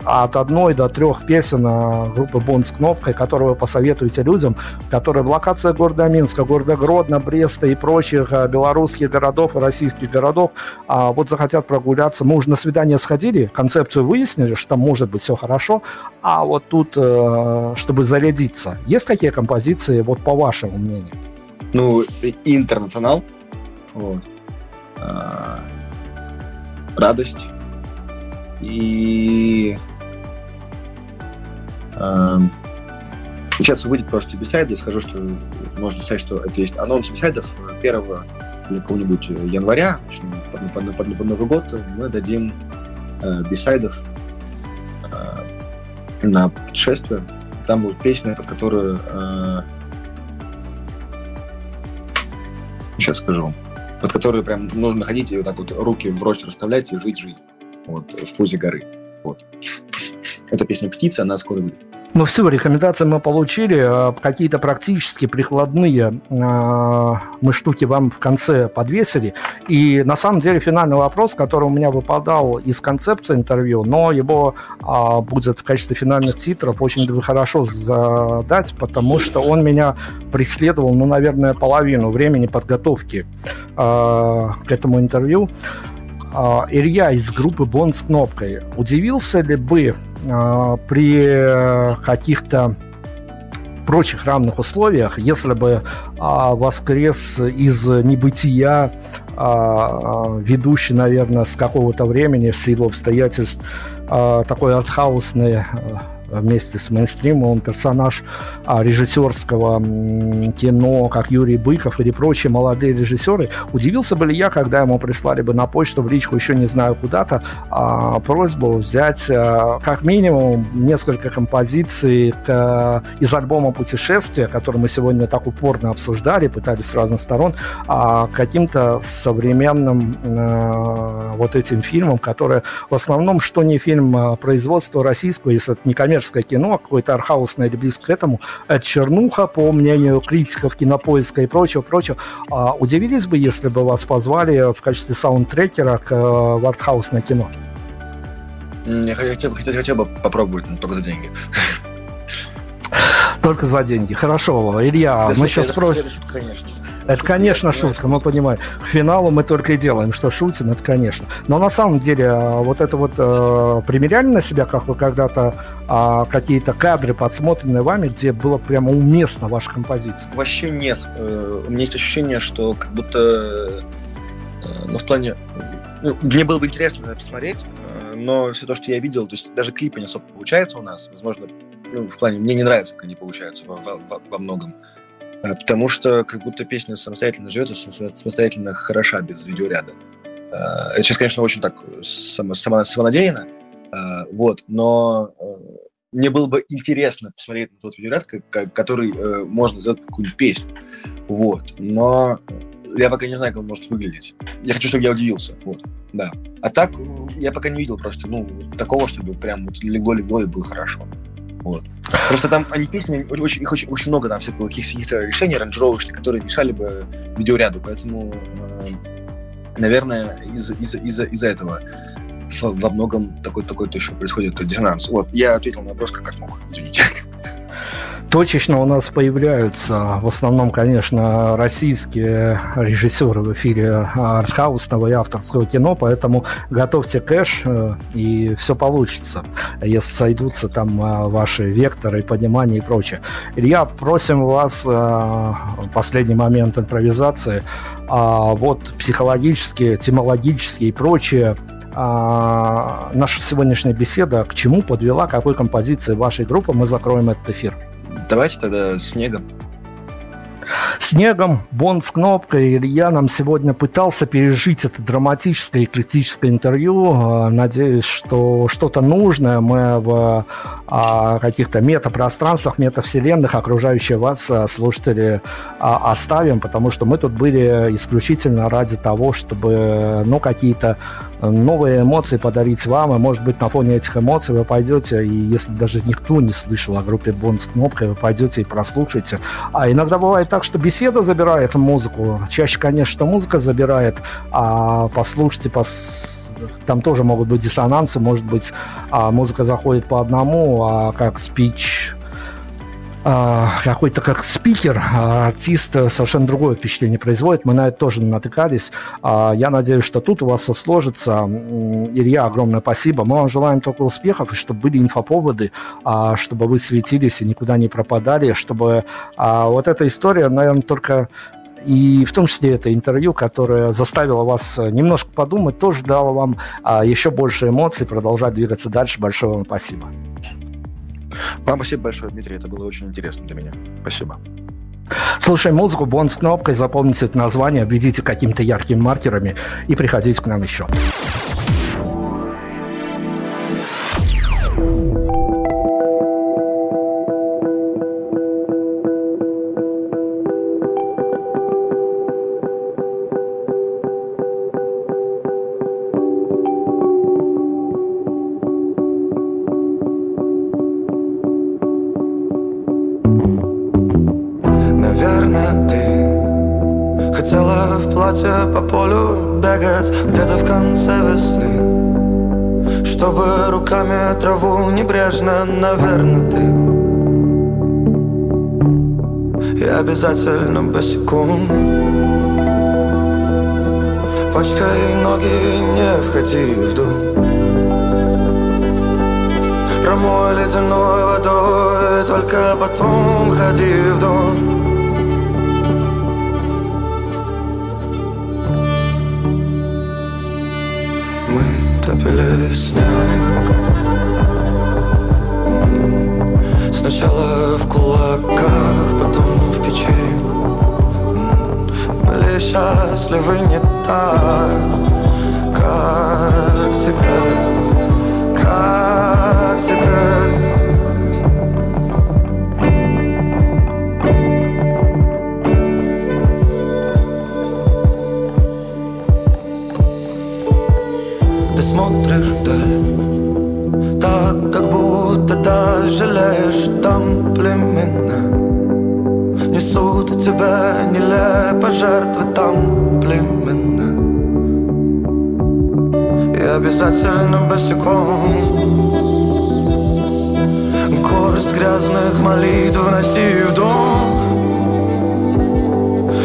от одной до трех песен а, группы Бон с кнопкой, которые вы посоветуете людям, которые в локации города Минска, города Гродно, Бреста и прочих а, белорусских городов и российских городов а, вот захотят прогуляться. Мы уже на свидание сходили, концепцию выяснили, что там может быть все хорошо, а вот тут, э, чтобы зарядиться, есть какие композиции, вот по вашему мнению? Ну, интернационал, вот. радость и сейчас выйдет просто бисайд, я скажу, что можно сказать, что это есть анонс бисайдов 1 или какого-нибудь января, под, под, под, под Новый год мы дадим э, бисайдов э, на путешествие. Там будет песня, под которую э, сейчас скажу, под которую прям нужно ходить и вот так вот руки в рост расставлять и жить жизнь. Вот, в пузе горы. Вот. Это песня «Птица», она скоро выйдет. Ну все, рекомендации мы получили, а какие-то практически прикладные э, мы штуки вам в конце подвесили. И на самом деле финальный вопрос, который у меня выпадал из концепции интервью, но его э, будет в качестве финальных титров очень хорошо задать, потому что он меня преследовал, ну, наверное, половину времени подготовки э, к этому интервью. Илья из группы Бон с кнопкой, удивился ли бы а, при каких-то прочих равных условиях, если бы а, воскрес из небытия а, ведущий, наверное, с какого-то времени в силу обстоятельств а, такой артхаусный вместе с мейнстримом, он персонаж а, режиссерского кино, как Юрий Быков или прочие молодые режиссеры. Удивился бы ли я, когда ему прислали бы на почту в личку, еще не знаю куда-то, а, просьбу взять а, как минимум несколько композиций к, из альбома «Путешествие», который мы сегодня так упорно обсуждали, пытались с разных сторон, а, каким-то современным вот этим фильмом, который в основном, что не фильм производства российского, если это не коммерческое кино, а какое-то архаусное или близко к этому, это чернуха, по мнению критиков, кинопоиска и прочего, прочего. А, удивились бы, если бы вас позвали в качестве саундтрекера к, в артхаусное кино? Я хотел, хотел, хотел бы попробовать, но только за деньги. Только за деньги. Хорошо, Илья, Это мы сейчас спросим. шутка, Это конечно. Шутка, мы понимаем. К финалу мы только и делаем, что шутим, это конечно. Но на самом деле, а, вот это вот э, примеряли на себя, как вы когда-то э, какие-то кадры, подсмотренные вами, где было прямо уместно ваша композиция? Вообще нет. Э, У меня есть ощущение, что как будто, э, ну, в плане, ну, мне было бы интересно это посмотреть, э, но все то, что я видел, то есть даже клипы не особо получается у нас, возможно, ну, в плане, мне не нравится, как они получаются во- во- во многом. Э, Потому что как будто песня самостоятельно живет и сам- самостоятельно хороша без видеоряда. Э, Это сейчас, конечно, очень так само, само- самонадеянно, э, вот, но э, мне было бы интересно посмотреть на тот видеоряд, который э, можно сделать какую-нибудь песню. Вот. Но я пока не знаю, как он может выглядеть. Я хочу, чтобы я удивился. Вот. Да. А так, я пока не видел просто, ну, такого, чтобы прям вот легло-легло и было хорошо. Вот. Просто там они песни, очень, их очень, очень много там всяких каких-то решений аранжировочных, которые мешали бы видеоряду. Поэтому, э, наверное, из- из- из-за из-за этого во многом такой такой то еще происходит диссонанс. Вот, я ответил на вопрос как смог, извините. Точечно у нас появляются в основном, конечно, российские режиссеры в эфире артхаусного и авторского кино, поэтому готовьте кэш, э, и все получится, если сойдутся там э, ваши векторы, понимания и прочее. Илья, просим вас, э, последний момент импровизации, а вот психологически, темологически и прочее, а, наша сегодняшняя беседа к чему подвела, какой композиции вашей группы мы закроем этот эфир? Давайте тогда снегом. Снегом, Бонд с кнопкой. Илья нам сегодня пытался пережить это драматическое и критическое интервью. А, Надеюсь, что что-то нужное мы в а, каких-то метапространствах, метавселенных, окружающие вас а, слушатели оставим, потому что мы тут были исключительно ради того, чтобы ну, какие-то новые эмоции подарить вам, и, может быть, на фоне этих эмоций вы пойдете, и если даже никто не слышал о группе Бонд с кнопкой, вы пойдете и прослушаете. А иногда бывает так, что беседа забирает музыку. Чаще, конечно, музыка забирает, а послушайте, пос... там тоже могут быть диссонансы, может быть, а музыка заходит по одному, а как спич какой-то как спикер, а артист совершенно другое впечатление производит. Мы на это тоже натыкались. А, Я надеюсь, что тут у вас все сложится. Илья, огромное спасибо. Мы вам желаем только успехов, и чтобы были инфоповоды, а, чтобы вы светились и никуда не пропадали, чтобы а, вот эта история, наверное, только и в том числе это интервью, которое заставило вас немножко подумать, тоже дало вам а, еще больше эмоций, продолжать двигаться дальше. Большое вам спасибо. Вам спасибо большое, Дмитрий, это было очень интересно для меня. Спасибо. Слушаем музыку, бонус с кнопкой, запомните это название, обведите какими-то яркими маркерами и приходите к нам еще. Босиком Пачкай ноги, не входи в дом. Промой ледяной водой, только потом ходи в дом. Мы топили снег Сначала в кулаках, Счастливы не так, как теперь Как теперь смотришь вдаль Так, как будто даль жалеешь там племена Несут тебя нелепо жертвы там племена И обязательно босиком. Горсть грязных молитв носи в дом.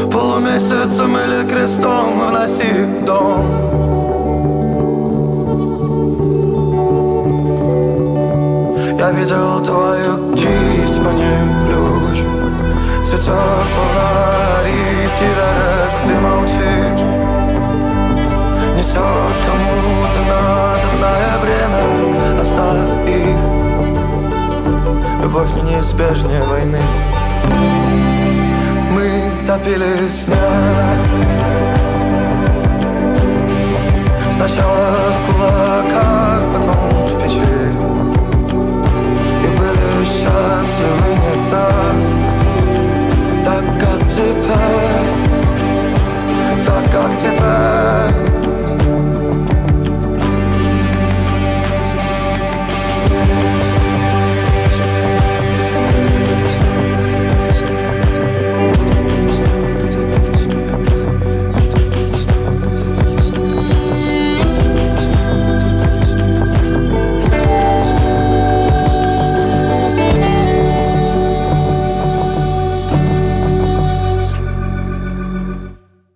Полумесяцем или крестом вноси в дом. Я видел твою кисть, по ключ цветет, словно арийский вереск Ты молчишь, несешь кому-то надобное время, Оставь их, любовь не неизбежнее войны. Мы топили снег. Сначала в кулаках, потом в печи. И были счастливы не так тебя, так как тебя.